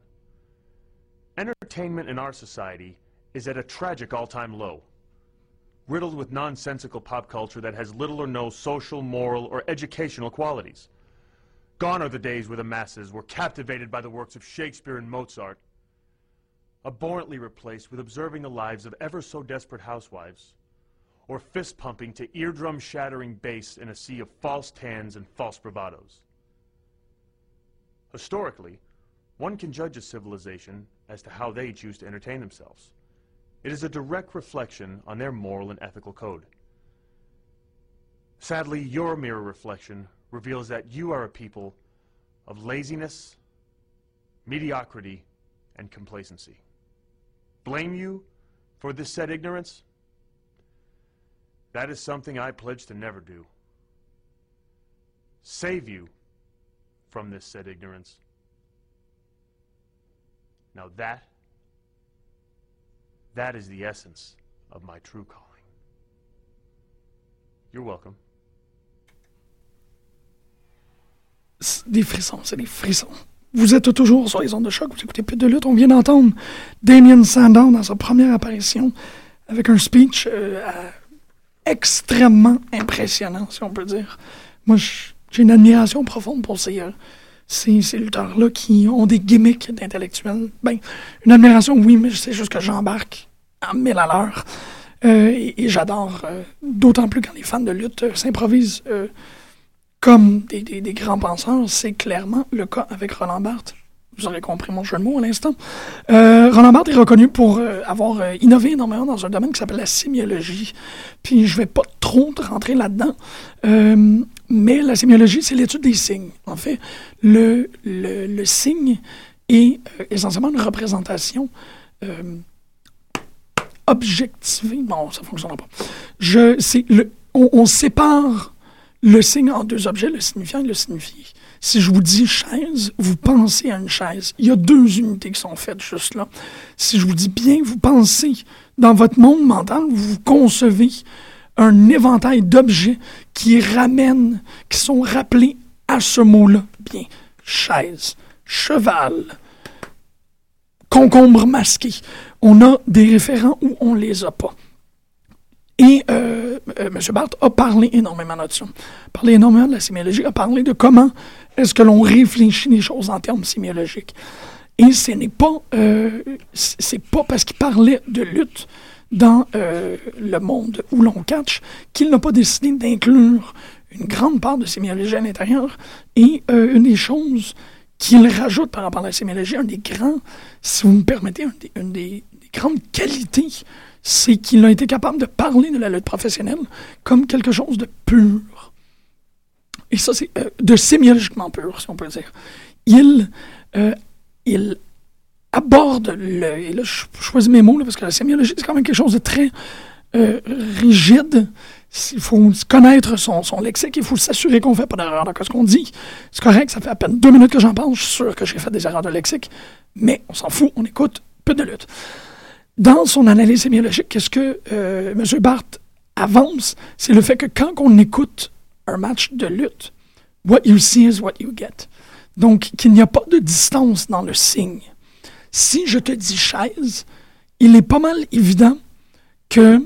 Entertainment in our society is at a tragic all-time low. Riddled with nonsensical pop culture that has little or no social, moral, or educational qualities. Gone are the days where the masses were captivated by the works of Shakespeare and Mozart, abhorrently replaced with observing the lives of ever so desperate housewives, or fist pumping to eardrum shattering bass in a sea of false tans and false bravados. Historically, one can judge a civilization as to how they choose to entertain themselves. It is a direct reflection on their moral and ethical code. Sadly, your mirror reflection reveals that you are a people of laziness, mediocrity, and complacency. Blame you for this said ignorance? That is something I pledge to never do. Save you from this said ignorance. Now that, that is the essence of my true calling. You're welcome. C'est des frissons, c'est des frissons. Vous êtes toujours sur les ondes de choc, vous écoutez plus de lutte. On vient d'entendre Damien Sandow dans sa première apparition avec un speech euh, extrêmement impressionnant, si on peut dire. Moi, j'ai une admiration profonde pour ces, euh, ces, ces lutteurs-là qui ont des gimmicks d'intellectuels. Ben, une admiration, oui, mais c'est juste que j'embarque en mille à l'heure. Euh, et j'adore, d'autant plus quand les fans de lutte s'improvisent comme des, grands penseurs. C'est clairement le cas avec Roland Barthes. Vous aurez compris mon jeu de mots à l'instant. Euh, Roland Barthes est reconnu pour euh, avoir euh, innové énormément dans un domaine qui s'appelle la sémiologie. Puis je vais pas trop rentrer là-dedans. Mais la sémiologie, c'est l'étude des signes. En fait, le, signe est essentiellement une représentation objectivée. Non, ça ne fonctionnera pas. Je, le, on sépare le signe en deux objets, le signifiant et le signifié. Si je vous dis chaise, vous pensez à une chaise. Il y a deux unités qui sont faites juste là. Si je vous dis bien, vous pensez dans votre monde mental, vous concevez un éventail d'objets qui ramènent, qui sont rappelés à ce mot-là. Bien, chaise, cheval, concombre masqué. On a des référents ou on les a pas. Et euh, euh, M. Barthes a parlé énormément de ça. Parlé énormément de la sémiologie, a parlé de comment est-ce que l'on réfléchit les choses en termes sémiologiques. Et ce n'est pas, euh, c'est pas parce qu'il parlait de lutte dans euh, le monde où l'on catch qu'il n'a pas décidé d'inclure une grande part de sémiologie à l'intérieur. Et euh, une des choses qu'il rajoute par rapport à la sémiologie, un des grands, si vous me permettez, une des grandes qualités, c'est qu'il a été capable de parler de la lutte professionnelle comme quelque chose de pur. Et ça, c'est euh, de sémiologiquement pur, si on peut dire. Il, euh, il aborde le. Et là, je choisis mes mots, là, parce que la sémiologie, c'est quand même quelque chose de très euh, rigide. Il faut connaître son, son lexique, il faut s'assurer qu'on ne fait pas d'erreur dans ce qu'on dit. C'est correct, ça fait à peine deux minutes que j'en parle, je suis sûr que j'ai fait des erreurs de lexique, mais on s'en fout, on écoute peu de lutte. Dans son analyse sémiologique, qu'est-ce que euh, M. Barthes avance? C'est le fait que quand on écoute un match de lutte, what you see is what you get. Donc, qu'il n'y a pas de distance dans le signe. Si je te dis chaise, il est pas mal évident que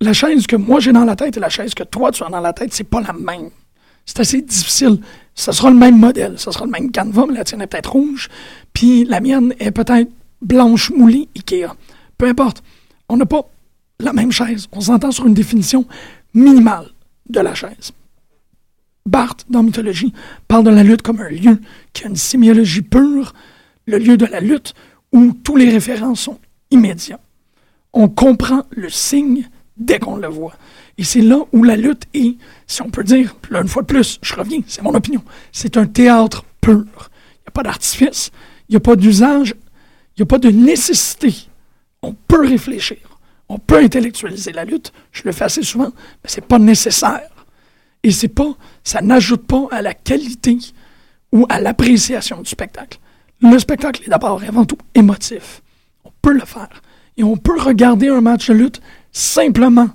la chaise que moi j'ai dans la tête et la chaise que toi tu as dans la tête, c'est pas la même. C'est assez difficile. Ce sera le même modèle, ce sera le même canevas, mais la tienne est peut-être rouge, puis la mienne est peut-être blanche moulée Ikea. Peu importe. On n'a pas la même chaise. On s'entend sur une définition minimale de la chaise. Barthes, dans Mythologie, parle de la lutte comme un lieu qui a une sémiologie pure, le lieu de la lutte où tous les référents sont immédiats. On comprend le signe dès qu'on le voit. Et c'est là où la lutte est, si on peut dire, là, une fois de plus, je reviens, c'est mon opinion, c'est un théâtre pur. Il n'y a pas d'artifice, il n'y a pas d'usage, il n'y a pas de nécessité. On peut réfléchir, on peut intellectualiser la lutte, je le fais assez souvent, mais c'est pas nécessaire. Et c'est pas, ça n'ajoute pas à la qualité ou à l'appréciation du spectacle. Le spectacle est d'abord et avant tout émotif. On peut le faire. Et on peut regarder un match de lutte simplement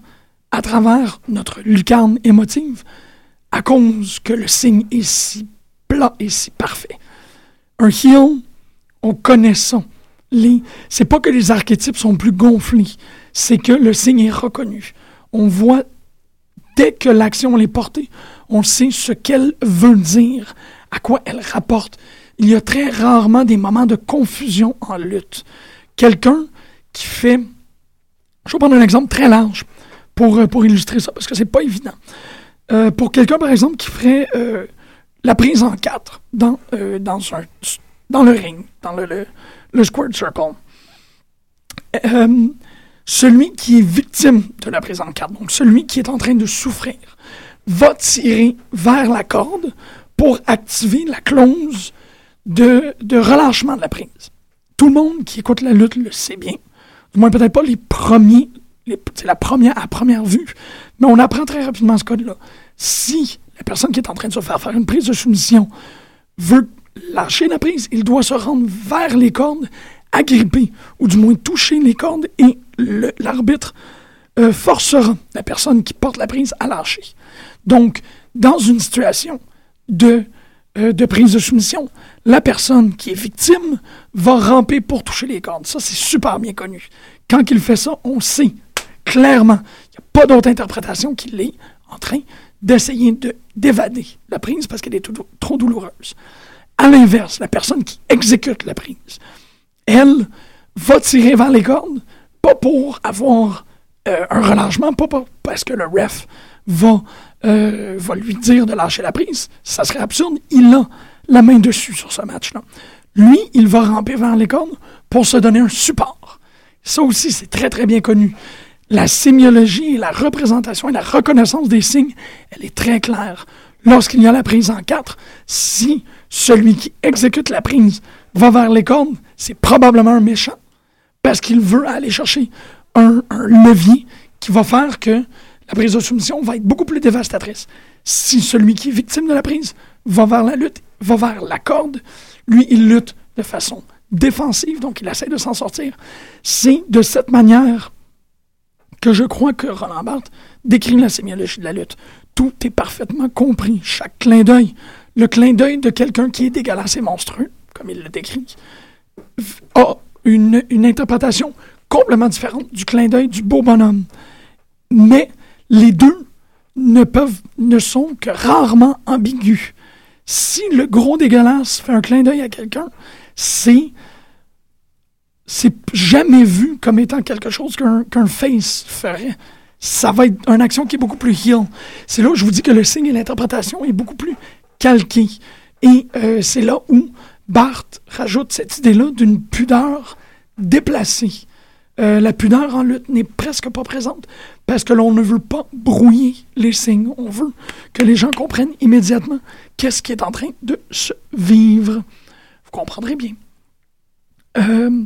à travers notre lucarne émotive à cause que le signe est si plat et si parfait. Un heel, on connaît ça. Les... C'est pas que les archétypes sont plus gonflés, c'est que le signe est reconnu. On voit, dès que l'action est portée, on sait ce qu'elle veut dire, à quoi elle rapporte. Il y a très rarement des moments de confusion en lutte. Quelqu'un qui fait... Je vais prendre un exemple très large pour, euh, pour illustrer ça, parce que c'est pas évident. Euh, pour quelqu'un, par exemple, qui ferait euh, la prise en quatre dans, dans, un, dans le ring, dans le, le, circle, celui qui est victime de la prise en quatre, donc celui qui est en train de souffrir, va tirer vers la corde pour activer la clause de, de relâchement de la prise. Tout le monde qui écoute la lutte le sait bien. Du moins, peut-être pas les premiers, c'est la première à première vue, mais on apprend très rapidement ce code-là. Si la personne qui est en train de se faire faire une prise de soumission veut lâcher la prise, il doit se rendre vers les cordes, agripper, ou du moins toucher les cordes, et l'arbitre euh, forcera la personne qui porte la prise à lâcher. Donc, dans une situation de, euh, de prise de soumission, la personne qui est victime va ramper pour toucher les cordes. Ça, c'est super bien connu. Quand il fait ça, on sait clairement, il n'y a pas d'autre interprétation qu'il est en train d'essayer d'évader la prise parce qu'elle est trop douloureuse. À l'inverse, la personne qui exécute la prise, elle va tirer vers les cordes, pas pour avoir euh, un relâchement, pas parce que le ref va, euh, va lui dire de lâcher la prise. Ça serait absurde. Il a la main dessus sur ce match-là. Lui, il va ramper vers les cordes pour se donner un support. Ça aussi, c'est très, très bien connu. La sémiologie, la représentation et la reconnaissance des signes, elle est très claire. Lorsqu'il y a la prise en quatre, si celui qui exécute la prise va vers les cordes, c'est probablement un méchant parce qu'il veut aller chercher un, levier qui va faire que la prise de soumission va être beaucoup plus dévastatrice. Si celui qui est victime de la prise va vers la lutte, va vers la corde, lui, il lutte de façon défensive, donc il essaie de s'en sortir. C'est de cette manière que je crois que Roland Barthes décrit la sémiologie de la lutte. Tout est parfaitement compris, chaque clin d'œil. Le clin d'œil de quelqu'un qui est dégueulasse et monstrueux, comme il le décrit, a une, interprétation complètement différente du clin d'œil du beau bonhomme. Mais les deux ne peuvent, ne sont que rarement ambigus. Si le gros dégueulasse fait un clin d'œil à quelqu'un, c'est c'est jamais vu comme étant quelque chose qu'un face ferait. Ça va être une action qui est beaucoup plus heal. C'est là où je vous dis que le signe et l'interprétation est beaucoup plus calqué. Et euh, c'est là où Barthes rajoute cette idée-là d'une pudeur déplacée. Euh, la pudeur en lutte n'est presque pas présente parce que l'on ne veut pas brouiller les signes. On veut que les gens comprennent immédiatement qu'est-ce qui est en train de se vivre. Vous comprendrez bien. Euh,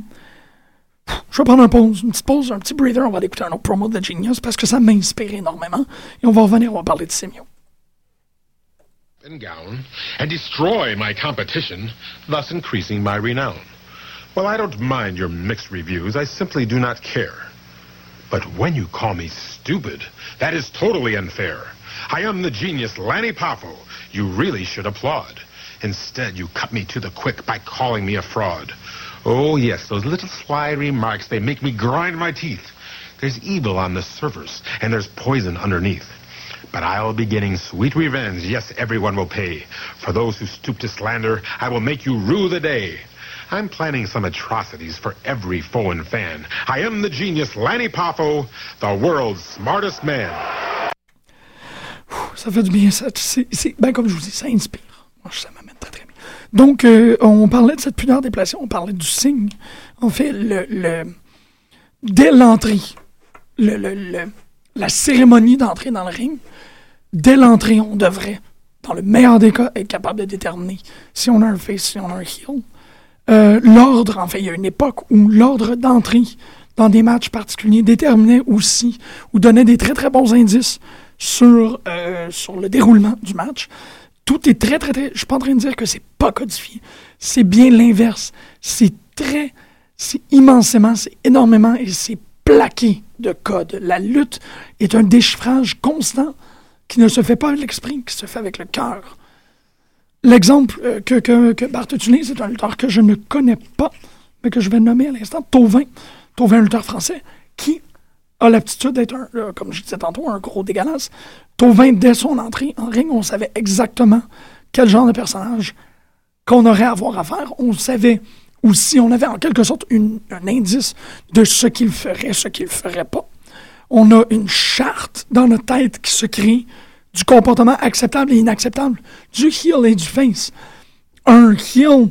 je vais prendre une pause, une petite pause, un petit breather. On va aller écouter un autre promo de Genius parce que ça m'inspire énormément. Et on va revenir, on va parler de Simio. gown and destroy my competition, thus increasing my renown. Well, I don't mind your mixed reviews. I simply do not care. But when you call me stupid, that is totally unfair. I am the genius Lanny Poffo. You really should applaud. Instead, you cut me to the quick by calling me a fraud. Oh, yes, those little sly remarks, they make me grind my teeth. There's evil on the surface, and there's poison underneath. But I'll be getting sweet revenge. Yes, everyone will pay. For those who stoop to slander, I will make you rue the day. I'm planning some atrocities for every foe and fan. I am the genius Lanny Poffo, the world's smartest man. Ça fait du bien. Ça, c'est, ben, comme je vous dis, ça inspire. Moi, ça m'amène. Donc, euh, on parlait de cette pudeur déplacée, on parlait du signe. En fait, le, le- dès l'entrée, le, la cérémonie d'entrée dans le ring, dès l'entrée, on devrait, dans le meilleur des cas, être capable de déterminer si on a un face, si on a un heel. Euh, l'ordre, en fait, il y a une époque où l'ordre d'entrée dans des matchs particuliers déterminait aussi ou donnait des très très bons indices sur, euh, sur le déroulement du match. Tout est très très. Je suis pas en train de dire que c'est pas codifié. C'est bien l'inverse. C'est très. C'est immensément, c'est énormément et c'est plaqué de codes. La lutte est un déchiffrage constant qui ne se fait pas avec l'esprit, qui se fait avec le cœur. L'exemple euh, que, que, que Bart utilise, c'est un lutteur que je ne connais pas, mais que je vais nommer à l'instant, Tauvin. Tauvin, un lutteur français, qui a l'aptitude d'être, un, euh, comme je disais tantôt, un gros dégueulasse. Tauvin, dès son entrée en ring, on savait exactement quel genre de personnage qu'on aurait à avoir à faire. On savait aussi, on avait en quelque sorte un indice de ce qu'il ferait, ce qu'il ferait pas. On a une charte dans notre tête qui se crée du comportement acceptable et inacceptable, du heel et du face. Un heel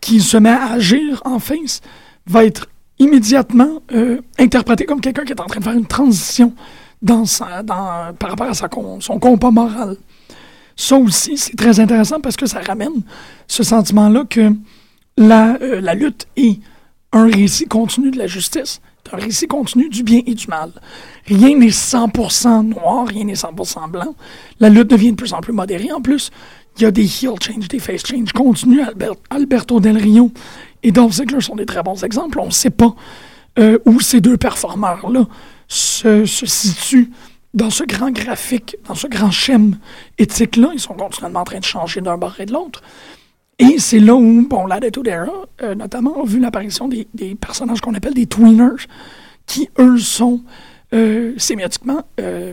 qui se met à agir en face va être immédiatement euh, interprété comme quelqu'un qui est en train de faire une transition par rapport à son compas moral. Ça aussi, c'est très intéressant parce que ça ramène ce sentiment-là que la, euh, lutte est un récit continu de la justice, un récit continu du bien et du mal. Rien n'est 100% noir, rien n'est 100% blanc. La lutte devient de plus en plus modérée. En plus, il y a des heel change, des face change continus. Albert- Alberto Del Rio et Dolph Ziggler sont des très bons exemples. On ne sait pas euh, où ces deux performeurs-là se, se situent dans ce grand graphique, dans ce grand schéma éthique-là. Ils sont continuellement en train de changer d'un bord et de l'autre. Et c'est là où, bon, l'Attitude Era, euh, notamment, a vu l'apparition des, personnages qu'on appelle des tweeners, qui, eux, sont euh, euh,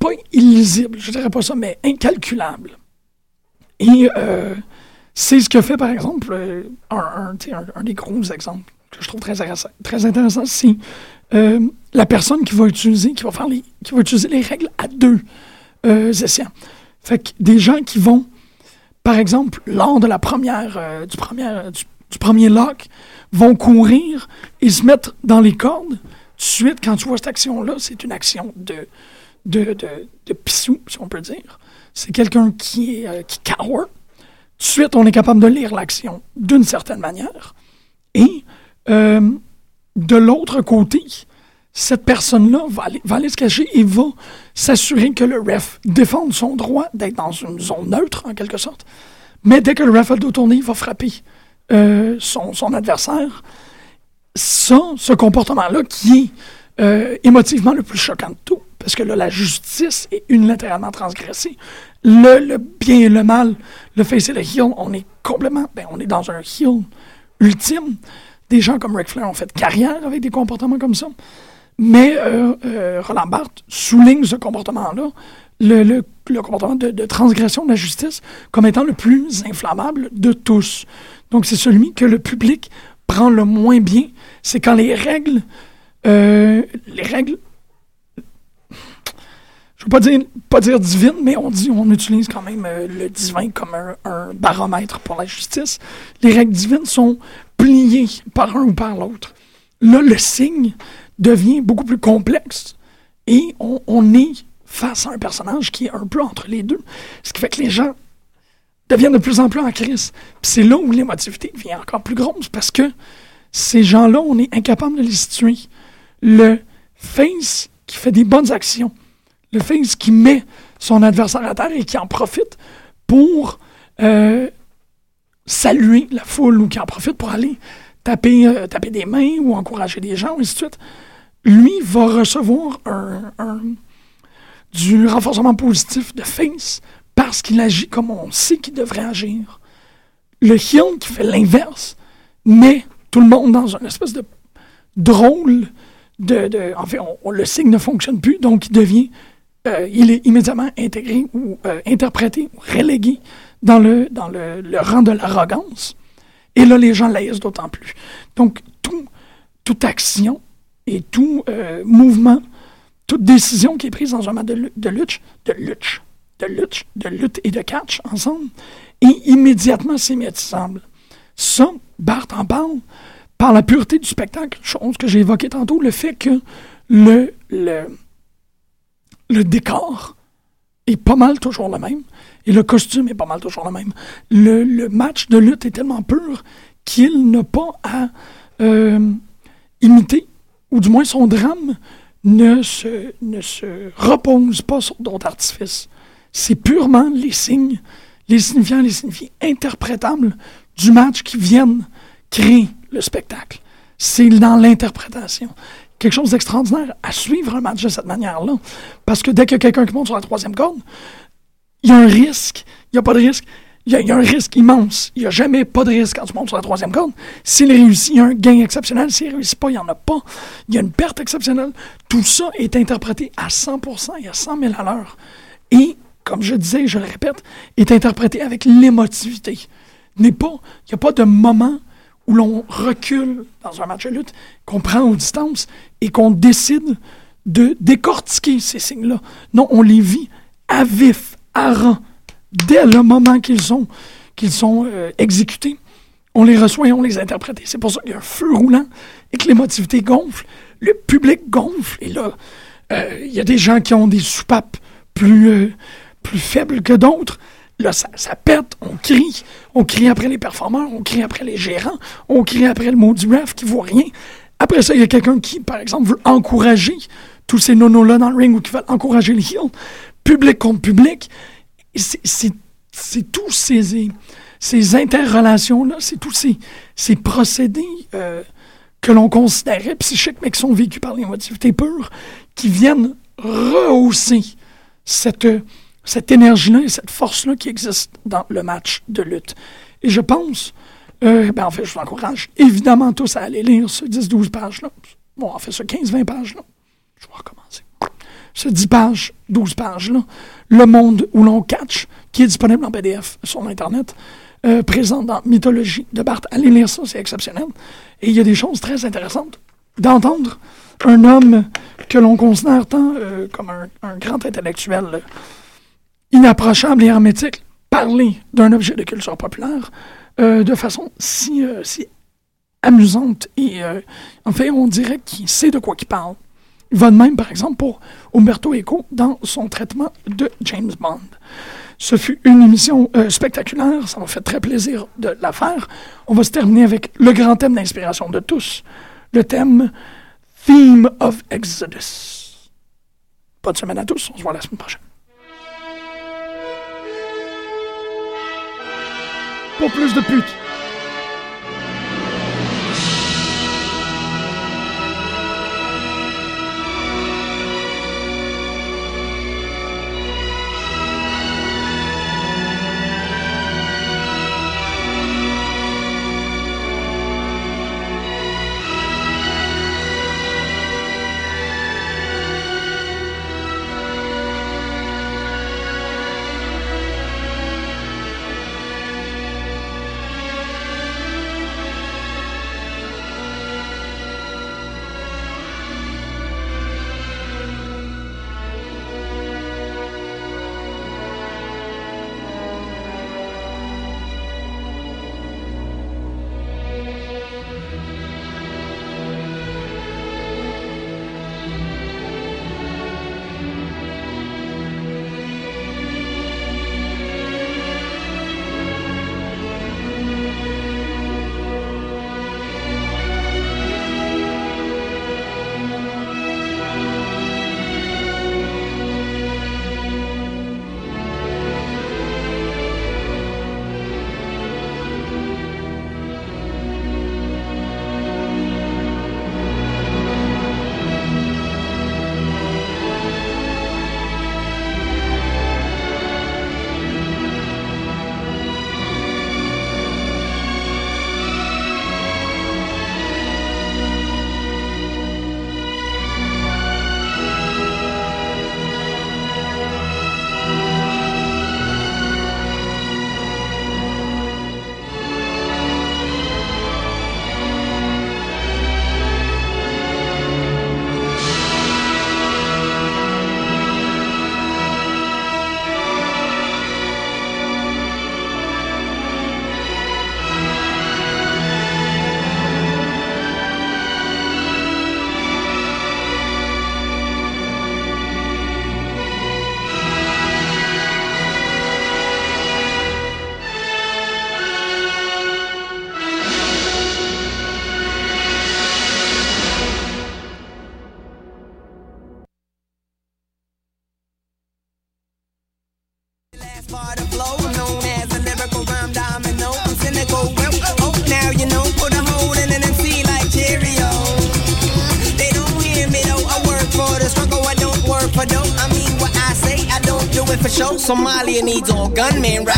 pas illisibles, je dirais pas ça, mais incalculables. Et euh, c'est ce que fait, par exemple, euh, un des gros exemples que je trouve très intéressant, très intéressant c'est euh, la personne qui va utiliser, qui va faire les, qui va utiliser les règles à deux euh, essais. Fait que des gens qui vont, par exemple, lors de la première, euh, du, premier, du, du premier lock, vont courir et se mettre dans les cordes. De suite, quand tu vois cette action-là, c'est une action de, de, de, de pissou, si on peut dire. C'est quelqu'un qui, est, euh, qui cower. De suite, on est capable de lire l'action d'une certaine manière. Et euh, de l'autre côté, cette personne-là va aller, se cacher et va s'assurer que le ref défende son droit d'être dans une zone neutre, en quelque sorte. Mais dès que le ref a le dos tourné, il va frapper euh, son, adversaire. Ça, ce comportement-là, qui est euh, émotivement le plus choquant de tout, parce que là, la justice est unilatéralement transgressée. Le, le bien et le mal, le face et le heel, on est complètement, ben, on est dans un heel ultime. Des gens comme Ric Flair ont fait carrière avec des comportements comme ça. Mais euh, euh, Roland Barthes souligne ce comportement-là, le, comportement de, de transgression de la justice, comme étant le plus inflammable de tous. Donc, c'est celui que le public prend le moins bien. C'est quand les règles, euh, les règles, je veux pas dire, pas dire divines, mais on dit, on utilise quand même euh, le divin comme un, baromètre pour la justice. Les règles divines sont pliées par un ou par l'autre. Là, le signe devient beaucoup plus complexe et on, on est face à un personnage qui est un peu entre les deux. Ce qui fait que les gens deviennent de plus en plus en crise. C'est là où l'émotivité devient encore plus grosse parce que ces gens-là, on est incapable de les situer. Le face qui fait des bonnes actions, le face qui met son adversaire à terre et qui en profite pour euh, saluer la foule ou qui en profite pour aller taper, euh, des mains ou encourager des gens, et ainsi de lui va recevoir du renforcement positif de face parce qu'il agit comme on sait qu'il devrait agir. Le heel qui fait l'inverse met tout le monde dans une espèce de drôle de... en fait, on- le signe ne fonctionne plus, donc il devient... euh, il est immédiatement intégré ou euh, interprété ou relégué dans le, rang de l'arrogance. Et là, les gens laissent d'autant plus. Donc, tout, toute action et tout euh, mouvement toute décision qui est prise dans un match de, lu- de lutte, de lutte, de lutte, de lutte et de catch ensemble est immédiatement sémiatisable. Ça, Bart en parle par la pureté du spectacle, chose que j'ai évoquée tantôt, le fait que le, le décor est pas mal toujours le même et le costume est pas mal toujours le même. Le, match de lutte est tellement pur qu'il n'a pas à euh, imiter, ou du moins son drame ne se, ne se repose pas sur d'autres artifices. C'est purement les signes, les signifiants, les signifiés interprétables du match qui viennent créer le spectacle. C'est dans l'interprétation. Quelque chose d'extraordinaire à suivre un match de cette manière-là. Parce que dès qu'il y a quelqu'un qui monte sur la troisième corde, il y a un risque. Il n'y a pas de risque. Il y, a, un risque immense. Il n'y a jamais pas de risque quand tu montes sur la troisième corde. S'il réussit, il y a un gain exceptionnel. S'il ne réussit pas, il n'y en a pas. Il y a une perte exceptionnelle. Tout ça est interprété à 100% et à 100 000 à l'heure. Et, comme je disais, je le répète, est interprété avec l'émotivité. Il n'y a pas de moment où l'on recule dans un match de lutte, qu'on prend aux distances et qu'on décide de décortiquer ces signes-là. Non, on les vit à vif, à rang, dès le moment qu'ils sont, qu'ils sont euh, exécutés. On les reçoit et on les interprète. C'est pour ça qu'il y a un feu roulant et que l'émotivité gonfle, le public gonfle. Et là, euh, il y a des gens qui ont des soupapes plus, euh, plus faibles que d'autres. Là, ça, pète, on crie. On crie après les performeurs, on crie après les gérants, on crie après le mot du ref qui voit rien. Après ça, il y a quelqu'un qui, par exemple, veut encourager tous ces nonos-là dans le ring ou qui veulent encourager les heels. Public contre public. C'est tous ces, ces interrelations-là, c'est tous ces, ces procédés euh, que l'on considérait psychiques, mais qui sont vécus par l'émotivité pure, qui viennent rehausser cette, cette énergie-là et cette force-là qui existe dans le match de lutte. Et je pense, euh, ben en fait, je vous encourage évidemment tous à aller lire ce 10-12 pages-là. Bon, en fait, ce 15-20 pages-là. Je vais recommencer. Ce 10 pages, 12 pages-là. Le monde où l'on catch, qui est disponible en PDF sur Internet, euh, présent dans Mythologie de Barthes. Allez lire ça, c'est exceptionnel. Et il y a des choses très intéressantes d'entendre un homme que l'on considère tant euh, comme un, grand intellectuel inapprochable et hermétique parler d'un objet de culture populaire euh, de façon si, euh, si amusante et euh, en fait on dirait qu'il sait de quoi il parle. Il va de même par exemple pour Umberto Eco dans son traitement de James Bond. Ce fut une émission euh, spectaculaire, ça m'a fait très plaisir de la faire. On va se terminer avec le grand thème d'inspiration de tous, le thème Theme of Exodus. Bonne semaine à tous, on se voit la semaine prochaine. Pour plus de putes. man right?